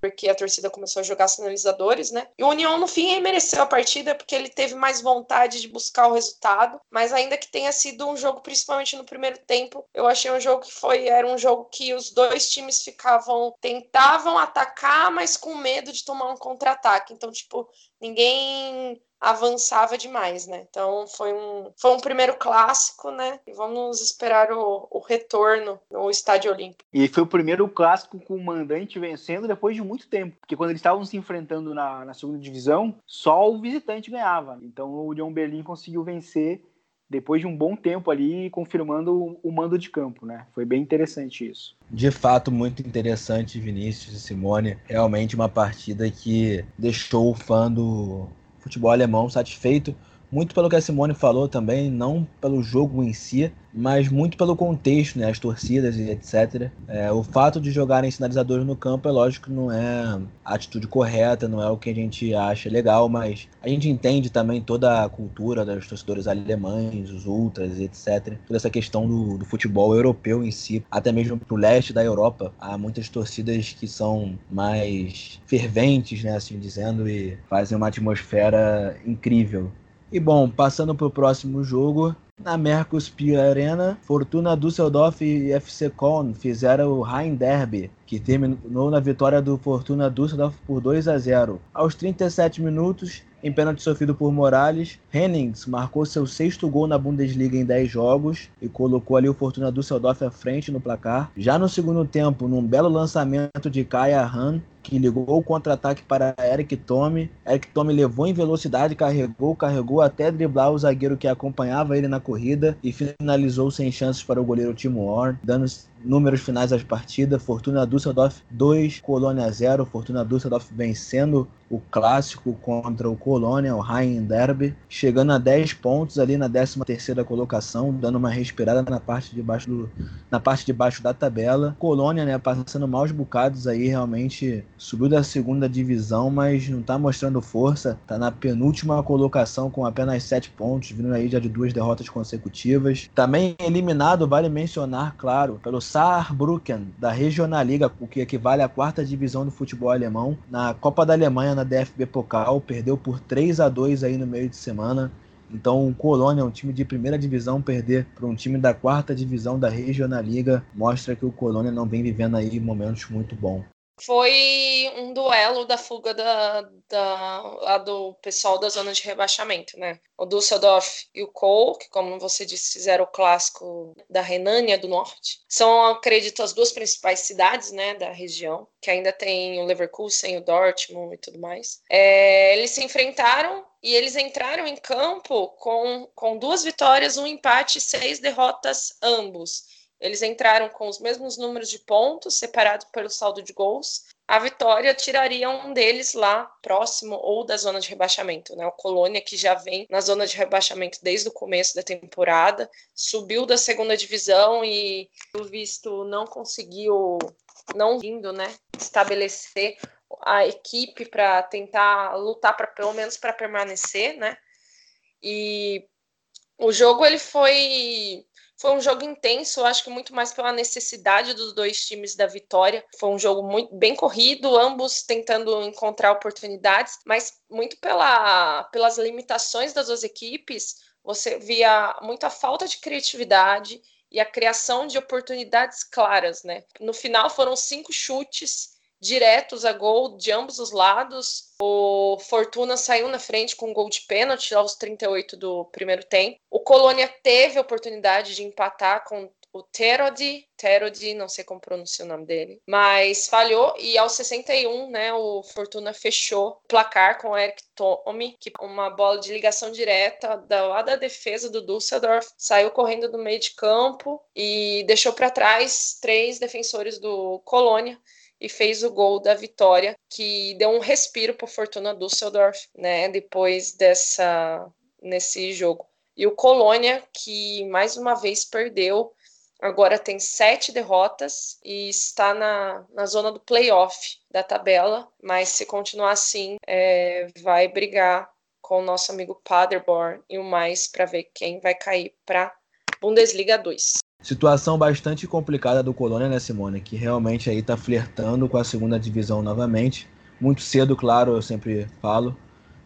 porque a torcida começou a jogar sinalizadores, né? E o União, no fim, mereceu a partida porque ele teve mais vontade de buscar o resultado, mas ainda que tenha sido um jogo, principalmente no primeiro tempo, eu achei um jogo que foi, era um jogo que os dois times ficavam, tentavam atacar, mas com medo de tomar um contra-ataque. Então, tipo, ninguém avançava demais, né? Então foi um, foi um primeiro clássico, né? E vamos esperar o, o retorno no Estádio Olímpico. E foi o primeiro clássico com o mandante vencendo depois de muito tempo, porque quando eles estavam se enfrentando na, na segunda divisão, só o visitante ganhava. Então o União Berlim conseguiu vencer depois de um bom tempo ali, confirmando o mando de campo, né? Foi bem interessante isso. De fato, muito interessante, Vinícius e Simone. Realmente uma partida que deixou o fã do futebol alemão satisfeito muito pelo que a Simone falou também, não pelo jogo em si, mas muito pelo contexto, né, as torcidas e etc. É, o fato de jogarem sinalizadores no campo é lógico não é a atitude correta, não é o que a gente acha legal, mas a gente entende também toda a cultura dos torcedores alemães, os ultras e etc. Toda essa questão do, do futebol europeu em si, até mesmo pro leste da Europa, há muitas torcidas que são mais ferventes, né, assim dizendo, e fazem uma atmosfera incrível. E bom, passando para o próximo jogo, na Mercuspia Arena, Fortuna Düsseldorf e FC Köln fizeram o Rhein Derby, que terminou na vitória do Fortuna Düsseldorf por 2 a 0. Aos 37 minutos, em pênalti sofrido por Morales. Hennings marcou seu sexto gol na Bundesliga em 10 jogos e colocou ali o Fortuna Düsseldorf à frente no placar. Já no segundo tempo, num belo lançamento de Kaya Han, que ligou o contra-ataque para Eric Tome. Eric Tome levou em velocidade, carregou, carregou até driblar o zagueiro que acompanhava ele na corrida e finalizou sem chances para o goleiro Timo Horn, dando números finais das partidas. Fortuna Düsseldorf 2, Colônia 0. Fortuna Düsseldorf vencendo o clássico contra o Colônia, o Rhein Derby, chegando a 10 pontos ali na 13ª colocação, dando uma respirada na parte de baixo do, na parte de baixo da tabela. Colônia, né, passando maus bocados aí, realmente subiu da segunda divisão, mas não está mostrando força, está na penúltima colocação com apenas 7 pontos, vindo aí já de duas derrotas consecutivas. Também eliminado, vale mencionar, claro, pelo Saarbrücken da Regionalliga, o que equivale à quarta divisão do futebol alemão, na Copa da Alemanha na DFB Pokal, perdeu por 3 a 2 aí no meio de semana. Então, o Colônia, um time de primeira divisão, perder para um time da quarta divisão da Regionalliga mostra que o Colônia não vem vivendo aí momentos muito bons foi um duelo da fuga da, da, do pessoal da zona de rebaixamento, né? O Düsseldorf e o Kohl, que como você disse, fizeram o clássico da Renânia do Norte, são, acredito, as duas principais cidades, né, da região, que ainda tem o Leverkusen, o Dortmund e tudo mais. É, eles se enfrentaram e eles entraram em campo com, com duas vitórias, um empate e seis derrotas ambos. Eles entraram com os mesmos números de pontos, separado pelo saldo de gols. A vitória tiraria um deles lá próximo ou da zona de rebaixamento, né? O Colônia, que já vem na zona de rebaixamento desde o começo da temporada, subiu da segunda divisão e, pelo visto, não conseguiu, não vindo, né? Estabelecer a equipe para tentar lutar para pelo menos para permanecer, né? E o jogo ele foi foi um jogo intenso, acho que muito mais pela necessidade dos dois times da vitória. Foi um jogo muito bem corrido, ambos tentando encontrar oportunidades, mas muito pela, pelas limitações das duas equipes, você via muita falta de criatividade e a criação de oportunidades claras, né? No final foram cinco chutes diretos a gol de ambos os lados. O Fortuna saiu na frente com um gol de pênalti aos 38 do primeiro tempo. O Colônia teve a oportunidade de empatar com o Terodi, Terodi, não sei como pronunciar o nome dele, mas falhou e aos 61, né, o Fortuna fechou o placar com o Eric Tome, que uma bola de ligação direta da lá da defesa do Düsseldorf, saiu correndo do meio de campo e deixou para trás três defensores do Colônia e fez o gol da vitória, que deu um respiro para Fortuna Düsseldorf, né, depois dessa nesse jogo. E o Colônia, que mais uma vez perdeu, agora tem sete derrotas e está na, na zona do playoff da tabela, mas se continuar assim, é, vai brigar com o nosso amigo Paderborn e o mais para ver quem vai cair para Bundesliga 2. Situação bastante complicada do Colônia, né, Simone? Que realmente aí tá flertando com a segunda divisão novamente. Muito cedo, claro, eu sempre falo.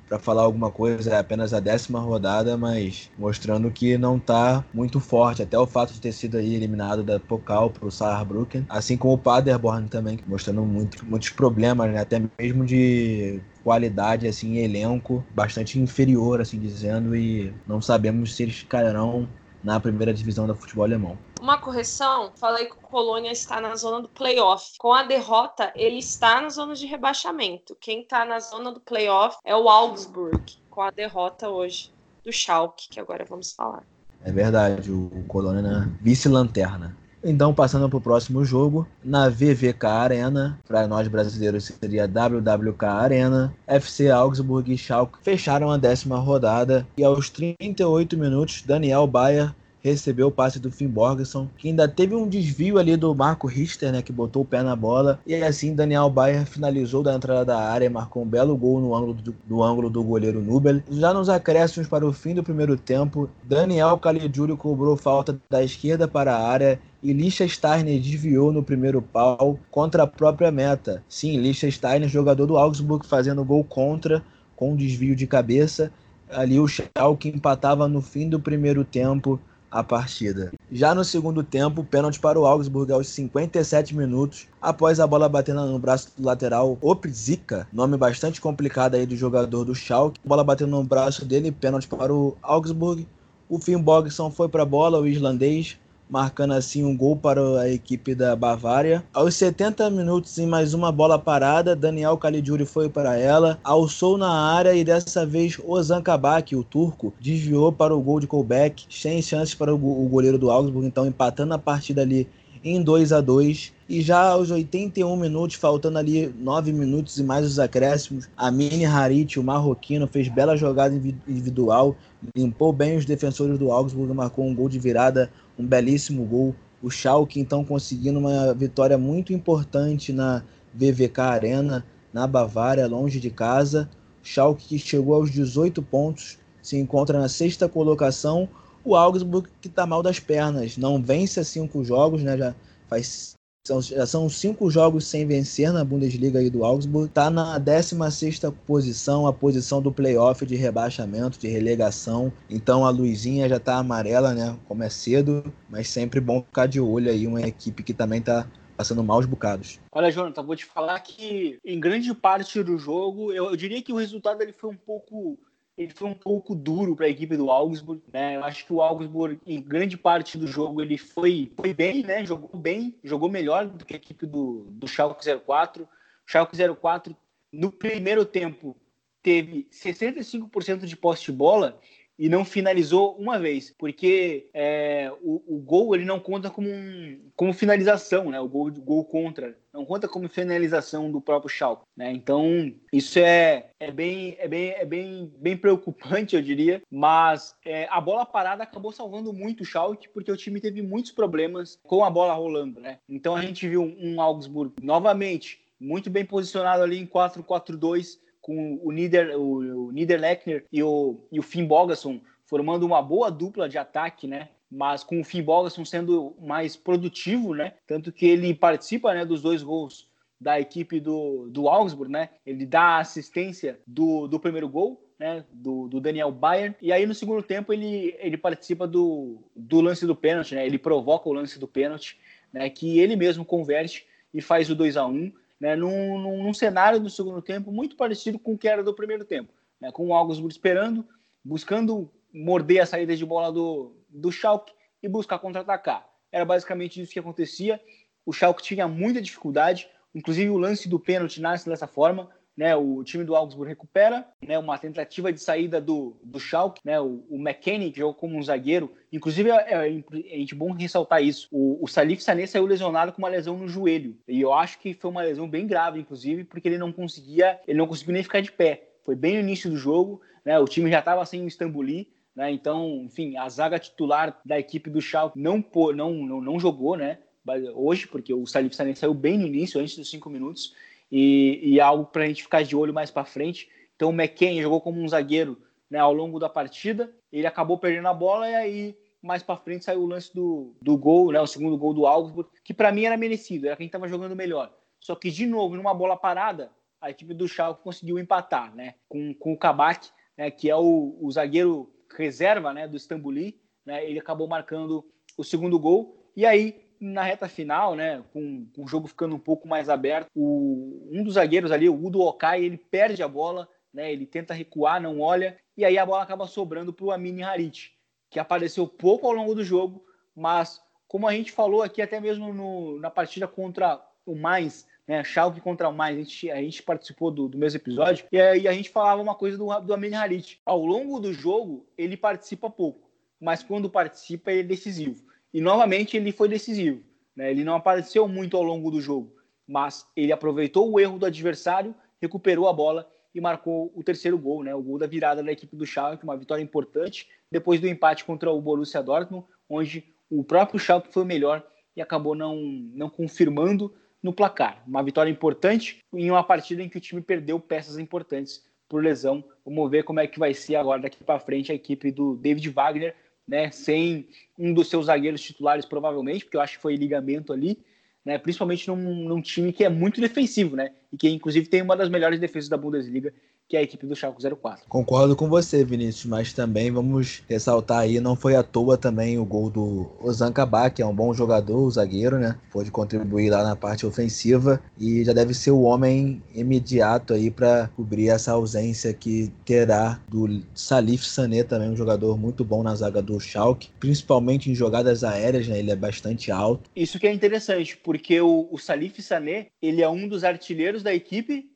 Para falar alguma coisa, é apenas a décima rodada, mas mostrando que não tá muito forte. Até o fato de ter sido aí eliminado da Pokal pro Saarbrücken, assim como o Paderborn também, mostrando muito, muitos problemas, né? até mesmo de qualidade, assim, elenco bastante inferior, assim dizendo, e não sabemos se eles ficarão na primeira divisão do futebol alemão. Uma correção, falei que o Colônia está na zona do playoff. Com a derrota, ele está na zona de rebaixamento. Quem está na zona do playoff é o Augsburg, com a derrota hoje do Schalke, que agora vamos falar. É verdade, o Colônia na vice-lanterna. Então, passando para o próximo jogo, na VVK Arena, para nós brasileiros seria WWK Arena, FC Augsburg e Schalke fecharam a décima rodada. E aos 38 minutos, Daniel Bayer recebeu o passe do Finn Borgesson, que ainda teve um desvio ali do Marco Richter, né, que botou o pé na bola, e assim Daniel Bayer finalizou da entrada da área marcou um belo gol no ângulo do, ângulo do goleiro Nubel. Já nos acréscimos para o fim do primeiro tempo, Daniel Caligiuri cobrou falta da esquerda para a área e Liechtensteiner desviou no primeiro pau contra a própria meta. Sim, Liechtensteiner, jogador do Augsburg, fazendo gol contra com um desvio de cabeça. Ali o Schalke empatava no fim do primeiro tempo a partida. Já no segundo tempo, pênalti para o Augsburg aos 57 minutos, após a bola bater no braço do lateral Opzika, nome bastante complicado aí do jogador do Schalke. Bola batendo no braço dele, pênalti para o Augsburg. O Finn Bogson foi para a bola, o islandês, marcando assim um gol para a equipe da Bavária. Aos 70 minutos, em mais uma bola parada, Daniel Caligiuri foi para ela, alçou na área e dessa vez Ozan Kabak, o turco, desviou para o gol de Colbeck, sem chances para o goleiro do Augsburg, então empatando a partida ali em 2 a 2 e já aos 81 minutos, faltando ali 9 minutos e mais os acréscimos, a Mini Harit, o marroquino, fez bela jogada individual, limpou bem os defensores do Augsburg, marcou um gol de virada, um belíssimo gol. O Schalke então conseguindo uma vitória muito importante na VVK Arena, na Bavária, longe de casa. O Schalke que chegou aos 18 pontos, se encontra na sexta colocação. O Augsburg que está mal das pernas, não vence a cinco jogos, né? Já faz são, já são cinco jogos sem vencer na Bundesliga aí do Augsburg. Está na 16 posição, a posição do playoff de rebaixamento, de relegação. Então a luzinha já está amarela, né? Como é cedo, mas sempre bom ficar de olho aí, uma equipe que também está passando maus bocados. Olha, Jonathan, vou te falar que em grande parte do jogo, eu, eu diria que o resultado ele foi um pouco ele foi um pouco duro para a equipe do Augsburg, né? Eu acho que o Augsburg, em grande parte do jogo, ele foi, foi bem, né? Jogou bem, jogou melhor do que a equipe do, do Schalke 04. O Schalke 04, no primeiro tempo, teve 65% de posse de bola e não finalizou uma vez, porque é, o, o, gol ele não conta como, um, como finalização, né? O gol, gol contra não conta como finalização do próprio Schalke, né? Então isso é, é bem é bem é bem, bem preocupante, eu diria. Mas é, a bola parada acabou salvando muito o Schalke porque o time teve muitos problemas com a bola rolando, né? Então a gente viu um Augsburg novamente muito bem posicionado ali em 4-4-2 com o Nieder, o, o Niederlechner e o, e o Finn Bogason formando uma boa dupla de ataque, né? Mas com o Finn Bogason sendo mais produtivo, né? Tanto que ele participa né, dos dois gols da equipe do, do Augsburg, né? Ele dá a assistência do, do primeiro gol, né? Do, do Daniel Bayern. E aí no segundo tempo ele, ele participa do, do lance do pênalti, né? Ele provoca o lance do pênalti, né? Que ele mesmo converte e faz o 2 a 1 né, num, num, num, cenário do segundo tempo muito parecido com o que era do primeiro tempo, né, com o Augsburg esperando, buscando morder a saída de bola do, do Schalke e buscar contra-atacar. Era basicamente isso que acontecia. O Schalke tinha muita dificuldade, inclusive o lance do pênalti nasce dessa forma né, o time do Augsburg recupera, né, uma tentativa de saída do, do Schalke, né, o, o McKenny, que jogou como um zagueiro, inclusive é, é, é, é bom ressaltar isso, o, o Salif Sané saiu lesionado com uma lesão no joelho, e eu acho que foi uma lesão bem grave, inclusive, porque ele não conseguia, ele não conseguiu nem ficar de pé, foi bem no início do jogo, né, o time já estava sem o Istambuli, né, então, enfim, a zaga titular da equipe do Schalke não, não, não, não jogou, né, hoje, porque o Salif Sané saiu bem no início, antes dos cinco minutos, e, e é algo para a gente ficar de olho mais para frente. Então o McKen jogou como um zagueiro né, ao longo da partida, ele acabou perdendo a bola e aí mais para frente saiu o lance do, do gol, né, o segundo gol do Augsburg, que para mim era merecido, era quem estava jogando melhor. Só que de novo, numa bola parada, a equipe do Schalke conseguiu empatar, né, com, com o Kabak, né, que é o, o zagueiro reserva, né, do Istambuli, né, ele acabou marcando o segundo gol. E aí na reta final, né, com, com, o jogo ficando um pouco mais aberto, o, um dos zagueiros ali, o Udo Okai, ele perde a bola, né, ele tenta recuar, não olha, e aí a bola acaba sobrando para o Amini Harit, que apareceu pouco ao longo do jogo, mas como a gente falou aqui até mesmo no, na partida contra o Mainz, né, Schalke contra o Mainz, a gente, a gente participou do, do mesmo episódio, e aí a gente falava uma coisa do, do Amini Harit. Ao longo do jogo, ele participa pouco, mas quando participa, ele é decisivo. E novamente ele foi decisivo. Né? Ele não apareceu muito ao longo do jogo, mas ele aproveitou o erro do adversário, recuperou a bola e marcou o terceiro gol, né? o gol da virada da equipe do Schalke, uma vitória importante depois do empate contra o Borussia Dortmund, onde o próprio Schalke foi o melhor e acabou não, não confirmando no placar. Uma vitória importante em uma partida em que o time perdeu peças importantes por lesão. Vamos ver como é que vai ser agora daqui para frente a equipe do David Wagner né, sem um dos seus zagueiros titulares, provavelmente, porque eu acho que foi ligamento ali, né, principalmente num, num, time que é muito defensivo, né? E que inclusive tem uma das melhores defesas da Bundesliga, que é a equipe do Schalke 04. Concordo com você, Vinícius, mas também vamos ressaltar aí, não foi à toa também o gol do Ozan Kabak, que é um bom jogador, o zagueiro, né? Pode contribuir lá na parte ofensiva e já deve ser o homem imediato aí para cobrir essa ausência que terá do Salif Sané também, um jogador muito bom na zaga do Schalke, principalmente em jogadas aéreas, né? Ele é bastante alto. Isso que é interessante, porque o, o Salif Sané, ele é um dos artilheiros da equipe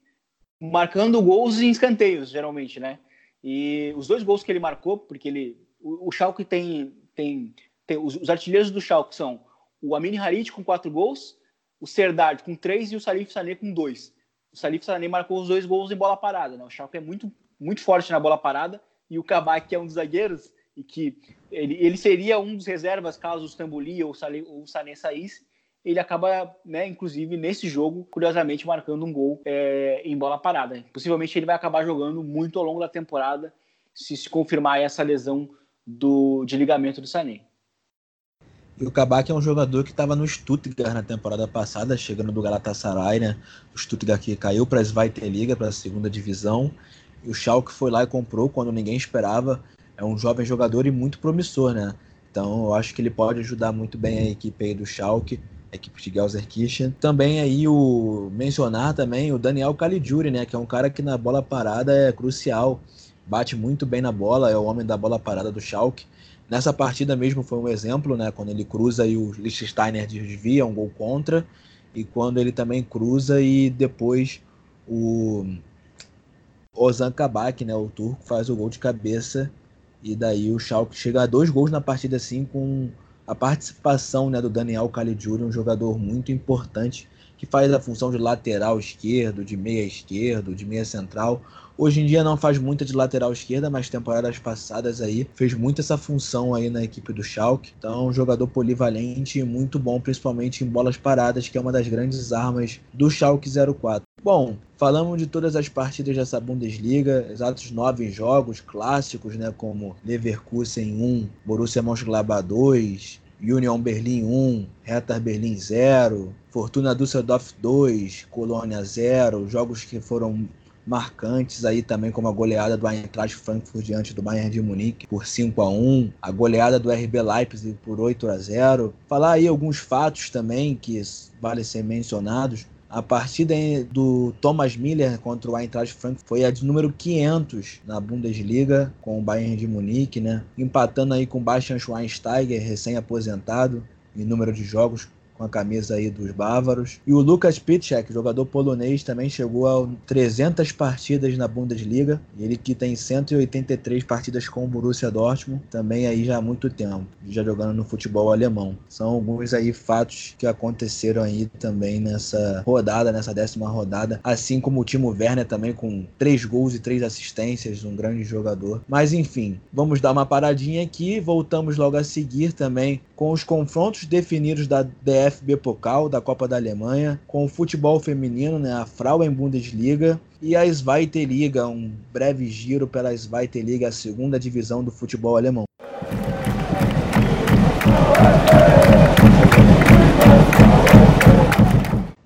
marcando gols em escanteios, geralmente, né? E os dois gols que ele marcou, porque ele, o, o Schalke tem, tem, tem os, os, artilheiros do Schalke são o Amin Harit com quatro gols, o Serdar com três e o Salif Sané com dois. O Salif Sané marcou os dois gols em bola parada, né? O Schalke é muito, muito forte na bola parada e o Kabak, que é um dos zagueiros e que ele, ele seria um dos reservas caso o Stambuli ou o Sané saísse, ele acaba, né, inclusive nesse jogo, curiosamente marcando um gol é, em bola parada. Possivelmente ele vai acabar jogando muito ao longo da temporada se se confirmar essa lesão do, de ligamento do Sané. E o Kabak é um jogador que estava no Stuttgart na temporada passada, chegando do Galatasaray, né? O Stuttgart que caiu para a Zweite para a segunda divisão. E o Schalke foi lá e comprou quando ninguém esperava. É um jovem jogador e muito promissor, né? Então eu acho que ele pode ajudar muito bem a equipe aí do Schalke equipe de Gelsenkirchen. Também aí o mencionar também o Daniel Caligiuri, né, que é um cara que na bola parada é crucial, bate muito bem na bola, é o homem da bola parada do Schalke. Nessa partida mesmo foi um exemplo, né, quando ele cruza e o Lichtsteiner desvia um gol contra, e quando ele também cruza e depois o Ozan Kabak, né, o turco, faz o gol de cabeça e daí o Schalke chega a dois gols na partida assim com a participação né, do Daniel Caligiuri, um jogador muito importante que faz a função de lateral esquerdo, de meia esquerdo, de meia central. Hoje em dia não faz muita de lateral esquerda, mas temporadas passadas aí fez muito essa função aí na equipe do Schalke. Então, um jogador polivalente e muito bom, principalmente em bolas paradas, que é uma das grandes armas do Schalke 04. Bom, falamos de todas as partidas dessa Bundesliga, exatos nove jogos clássicos, né, como Leverkusen 1, Borussia Mönchengladbach 2, Union Berlin 1, Hertha Berlin 0, Fortuna Düsseldorf 2, Colônia 0, jogos que foram marcantes aí também, como a goleada do Eintracht Frankfurt diante do Bayern de Munique por 5 a 1 a goleada do RB Leipzig por 8 a 0 Falar aí alguns fatos também que vale ser mencionados. A partida do Thomas Miller contra o Eintracht Frankfurt foi a de número 500 na Bundesliga com o Bayern de Munique, né? Empatando aí com Bastian Schweinsteiger, recém-aposentado em número de jogos com a camisa aí dos bávaros. E o Lucas Piszczek, jogador polonês, também chegou a 300 partidas na Bundesliga. Ele que tem 183 partidas com o Borussia Dortmund, também aí já há muito tempo, já jogando no futebol alemão. São alguns aí fatos que aconteceram aí também nessa rodada, nessa décima rodada, assim como o Timo Werner também com três gols e três assistências, um grande jogador. Mas enfim, vamos dar uma paradinha aqui, voltamos logo a seguir também com os confrontos definidos da DF DFB Pokal da Copa da Alemanha, com o futebol feminino, né, a Frauen Bundesliga e a Zweite Liga, um breve giro pela Zweite Liga, a segunda divisão do futebol alemão.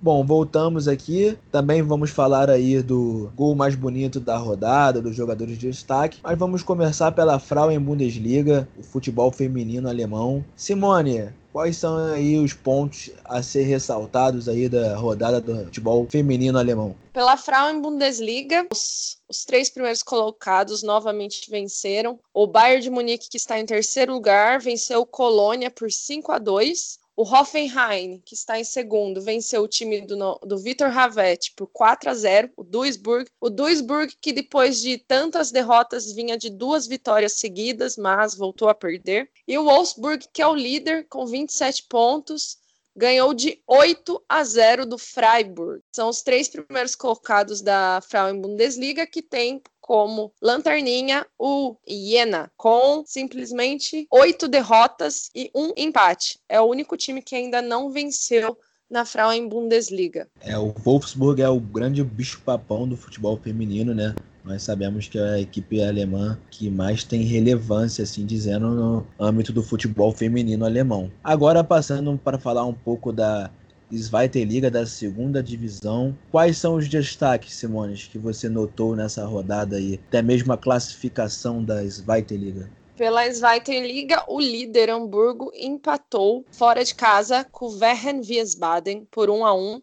Bom, voltamos aqui. Também vamos falar aí do gol mais bonito da rodada, dos jogadores de destaque. Mas vamos começar pela Frauen Bundesliga, o futebol feminino alemão. Simone, quais são aí os pontos a ser ressaltados aí da rodada do futebol feminino alemão? Pela Frauen Bundesliga, os, os, três primeiros colocados novamente venceram. O Bayern de Munique, que está em terceiro lugar, venceu o Colônia por 5 a 2. O Hoffenheim, que está em segundo, venceu o time do, do Vitor Havet por 4 a 0. O Duisburg, o Duisburg que depois de tantas derrotas vinha de duas vitórias seguidas, mas voltou a perder. E o Wolfsburg, que é o líder com 27 pontos, ganhou de 8 a 0 do Freiburg. São os três primeiros colocados da Frauen Bundesliga que tem como lanterninha o Jena, com simplesmente oito derrotas e um empate. É o único time que ainda não venceu na Frauen Bundesliga. É, o Wolfsburg é o grande bicho-papão do futebol feminino, né? nós sabemos que é a equipe alemã que mais tem relevância, assim dizendo, no âmbito do futebol feminino alemão. Agora, passando para falar um pouco da Zweite Liga da segunda divisão. Quais são os destaques, Simones, que você notou nessa rodada aí? Até mesmo a classificação da Zweite Liga. Pela Zweite Liga, o líder Hamburgo empatou fora de casa com o Wehen Wiesbaden por 1 a 1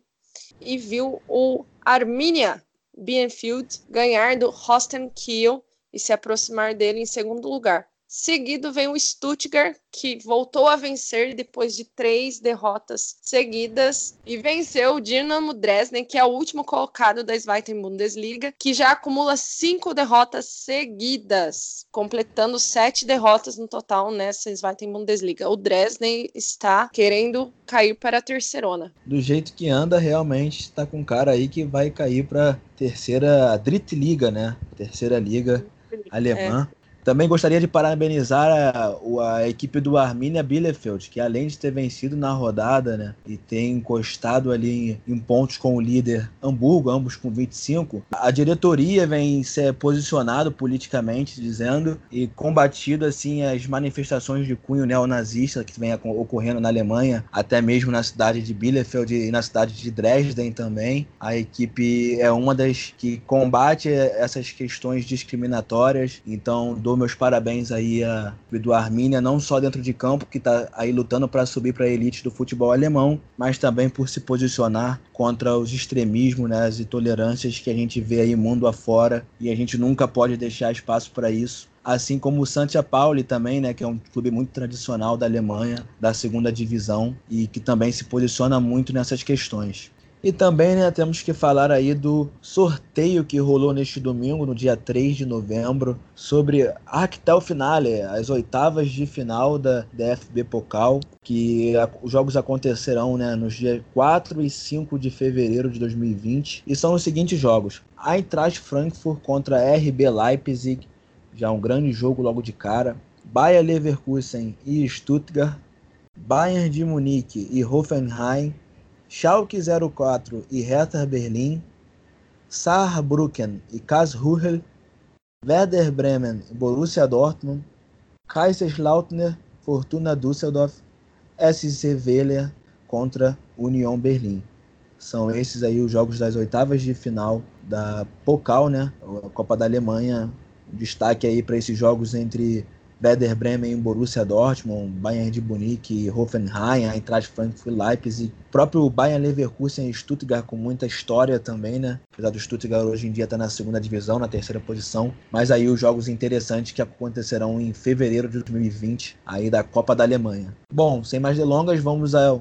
e viu o Arminia Bielefeld ganhar do Holstein Kiel e se aproximar dele em segundo lugar. Seguido vem o Stuttgart, que voltou a vencer depois de três derrotas seguidas e venceu o Dinamo Dresden, que é o último colocado da Zweite Bundesliga, que já acumula cinco derrotas seguidas, completando sete derrotas no total nessa Zweite Bundesliga. O Dresden está querendo cair para a terceirona. Do jeito que anda, realmente está com cara aí que vai cair para terceira Drittliga, né? Terceira liga alemã. É. Também gostaria de parabenizar a, a, equipe do Arminia Bielefeld, que além de ter vencido na rodada, né, e ter encostado ali em, em, pontos com o líder Hamburgo, ambos com 25, a diretoria vem se posicionado politicamente, dizendo e combatido assim as manifestações de cunho neonazista que vem ocorrendo na Alemanha, até mesmo na cidade de Bielefeld e na cidade de Dresden também. A equipe é uma das que combate essas questões discriminatórias, então do dou meus parabéns aí a do Arminia, não só dentro de campo, que está aí lutando para subir para a elite do futebol alemão, mas também por se posicionar contra os extremismos, né, as intolerâncias que a gente vê aí mundo afora e a gente nunca pode deixar espaço para isso assim como o Santia Pauli também, né, que é um clube muito tradicional da Alemanha, da segunda divisão e que também se posiciona muito nessas questões. E também né, temos que falar aí do sorteio que rolou neste domingo, no dia 3 de novembro, sobre Arctel Finale, as oitavas de final da DFB Pokal, que a, os jogos acontecerão né, nos dias 4 e 5 de fevereiro de 2020. E são os seguintes jogos: Eintracht Frankfurt contra RB Leipzig, já um grande jogo logo de cara. Bayer Leverkusen e Stuttgart, Bayern de Munique e Hoffenheim, Schalke 04 e Hertha Berlim, Saarbrücken e Karlsruhe, Werder Bremen e Borussia Dortmund, Kaiserslautern, Fortuna Düsseldorf, SC Vélez contra Union Berlim. São esses aí os jogos das oitavas de final da Pokal, né? A Copa da Alemanha. Destaque aí para esses jogos entre Werder Bremen, Borussia Dortmund, Bayern de Munique, Hoffenheim, Eintracht Frankfurt, Leipzig, próprio Bayern Leverkusen e Stuttgart com muita história também, né? Apesar do Stuttgart hoje em dia estar tá na segunda divisão, na terceira posição, mas aí os jogos interessantes que acontecerão em fevereiro de 2020, aí da Copa da Alemanha. Bom, sem mais delongas, vamos aos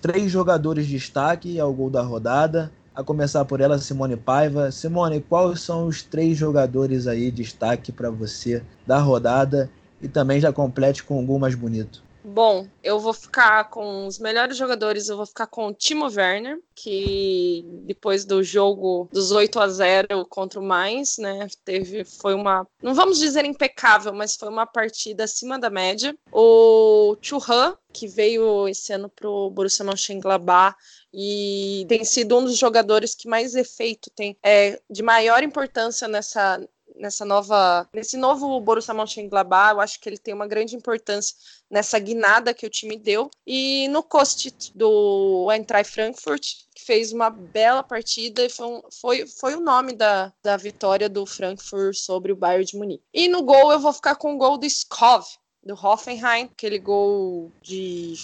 três jogadores de destaque ao gol da rodada. A começar por ela, Simone Paiva. Simone, quais são os três jogadores aí de destaque para você da rodada e também já complete com um gol mais bonito. Bom, eu vou ficar com os melhores jogadores, eu vou ficar com o Timo Werner, que depois do jogo dos 8 a 0 contra o Mainz, né, teve foi uma, não vamos dizer impecável, mas foi uma partida acima da média. O Churran, que veio esse ano pro Borussia Mönchengladbach e tem sido um dos jogadores que mais efeito tem, é de maior importância nessa nessa nova, nesse novo Borussia Mönchengladbach, eu acho que ele tem uma grande importância nessa guinada que o time deu. E no Kostic do Eintracht Frankfurt, que fez uma bela partida e foi, um, foi, foi o nome da, da vitória do Frankfurt sobre o Bayern de Munique. E no gol eu vou ficar com o gol do Skov, do Hoffenheim, aquele gol de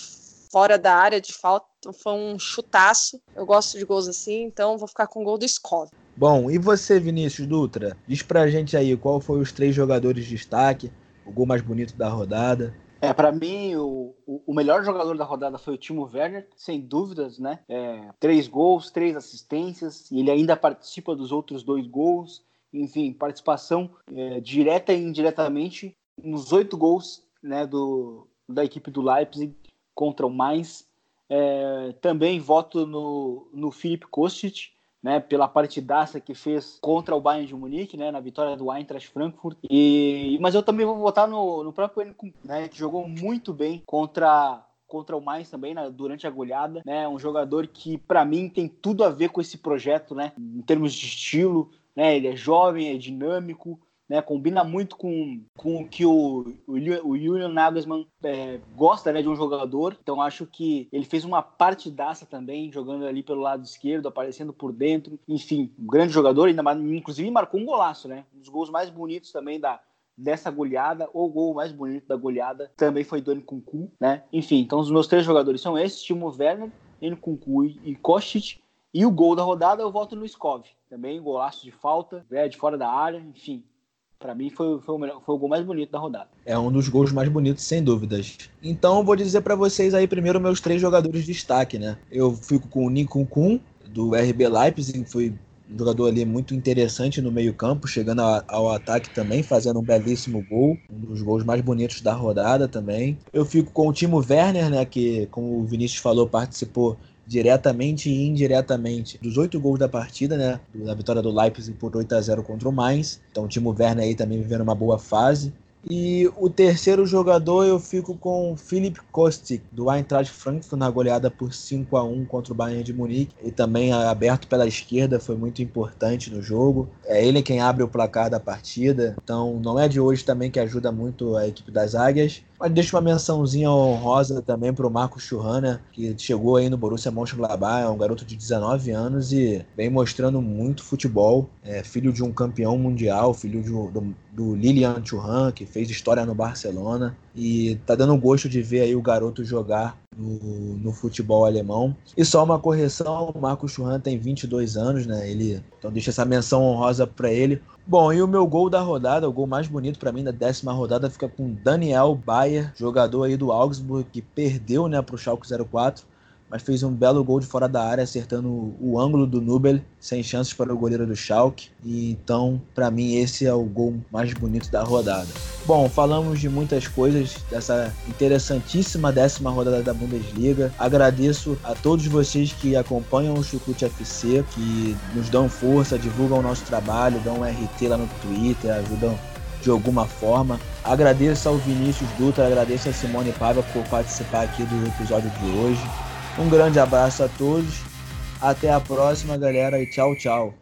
fora da área de falta, foi um chutaço. Eu gosto de gols assim, então vou ficar com o gol do Skov. Bom, e você, Vinícius Dutra? Diz pra gente aí qual foi os três jogadores de destaque, o gol mais bonito da rodada. É, para mim, o, o, melhor jogador da rodada foi o Timo Werner, sem dúvidas, né? É, três gols, três assistências, e ele ainda participa dos outros dois gols. Enfim, participação é, direta e indiretamente nos oito gols né, do, da equipe do Leipzig contra o Mainz. É, também voto no, no Felipe Kostic, né, pela partidaça que fez contra o Bayern de Munique, né, na vitória do Eintracht Frankfurt. E, mas eu também vou votar no, no próprio Enem, né, que jogou muito bem contra contra o Mainz também né, durante a goleada, né, um jogador que para mim tem tudo a ver com esse projeto, né, em termos de estilo, né, ele é jovem, é dinâmico, né? Combina muito com, com o que o, o, o Julian Nagelsmann é, gosta né, de um jogador. Então acho que ele fez uma partidaça também, jogando ali pelo lado esquerdo, aparecendo por dentro. Enfim, um grande jogador, ainda inclusive marcou um golaço, né? Um dos gols mais bonitos também da, dessa goleada, ou o gol mais bonito da goleada, também foi do Nkunku, né? Enfim, então os meus três jogadores são esses, Timo Werner, Nkunku e Kostic. E o gol da rodada eu voto no Skov. Também golaço de falta, é, de fora da área, enfim. Para mim foi, foi, o melhor, foi o gol mais bonito da rodada. É um dos gols mais bonitos, sem dúvidas. Então vou dizer para vocês aí primeiro meus três jogadores de destaque, né? Eu fico com o Nikon Kun, do RB Leipzig, foi um jogador ali muito interessante no meio-campo, chegando ao ataque também, fazendo um belíssimo gol, um dos gols mais bonitos da rodada também. Eu fico com o Timo Werner, né, que, como o Vinícius falou, participou diretamente e indiretamente dos oito gols da partida, né? Da vitória do Leipzig por 8 a 0 contra o Mainz. Então o Timo Werner aí também vivendo uma boa fase. E o terceiro jogador eu fico com o Philip Kostic, do Eintracht Frankfurt, na goleada por 5 a 1 contra o Bayern de Munique. E também aberto pela esquerda, foi muito importante no jogo. É ele quem abre o placar da partida. Então não é de hoje também que ajuda muito a equipe das Águias. Mas deixa uma mençãozinha honrosa também para o Marcos Churrana, que chegou aí no Borussia Mönchengladbach, é um garoto de 19 anos e vem mostrando muito futebol. É filho de um campeão mundial, filho de, do, do Lilian Churran, que fez história no Barcelona. E tá dando gosto de ver aí o garoto jogar no, no, futebol alemão. E só uma correção, o Marcos Churran tem 22 anos, né? Ele, então deixa essa menção honrosa para ele. Bom, e o meu gol da rodada, o gol mais bonito para mim da décima rodada, fica com Daniel Bayer, jogador aí do Augsburg, que perdeu né, para o Schalke 04 mas fez um belo gol de fora da área, acertando o ângulo do Nubel, sem chances para o goleiro do Schalke. E então, para mim, esse é o gol mais bonito da rodada. Bom, falamos de muitas coisas dessa interessantíssima décima rodada da Bundesliga. Agradeço a todos vocês que acompanham o Chucrute FC, que nos dão força, divulgam o nosso trabalho, dão um RT lá no Twitter, ajudam de alguma forma. Agradeço ao Vinícius Dutra, agradeço a Simone Paiva por participar aqui do episódio de hoje. Um grande abraço a todos. Até a próxima, galera, e tchau, tchau.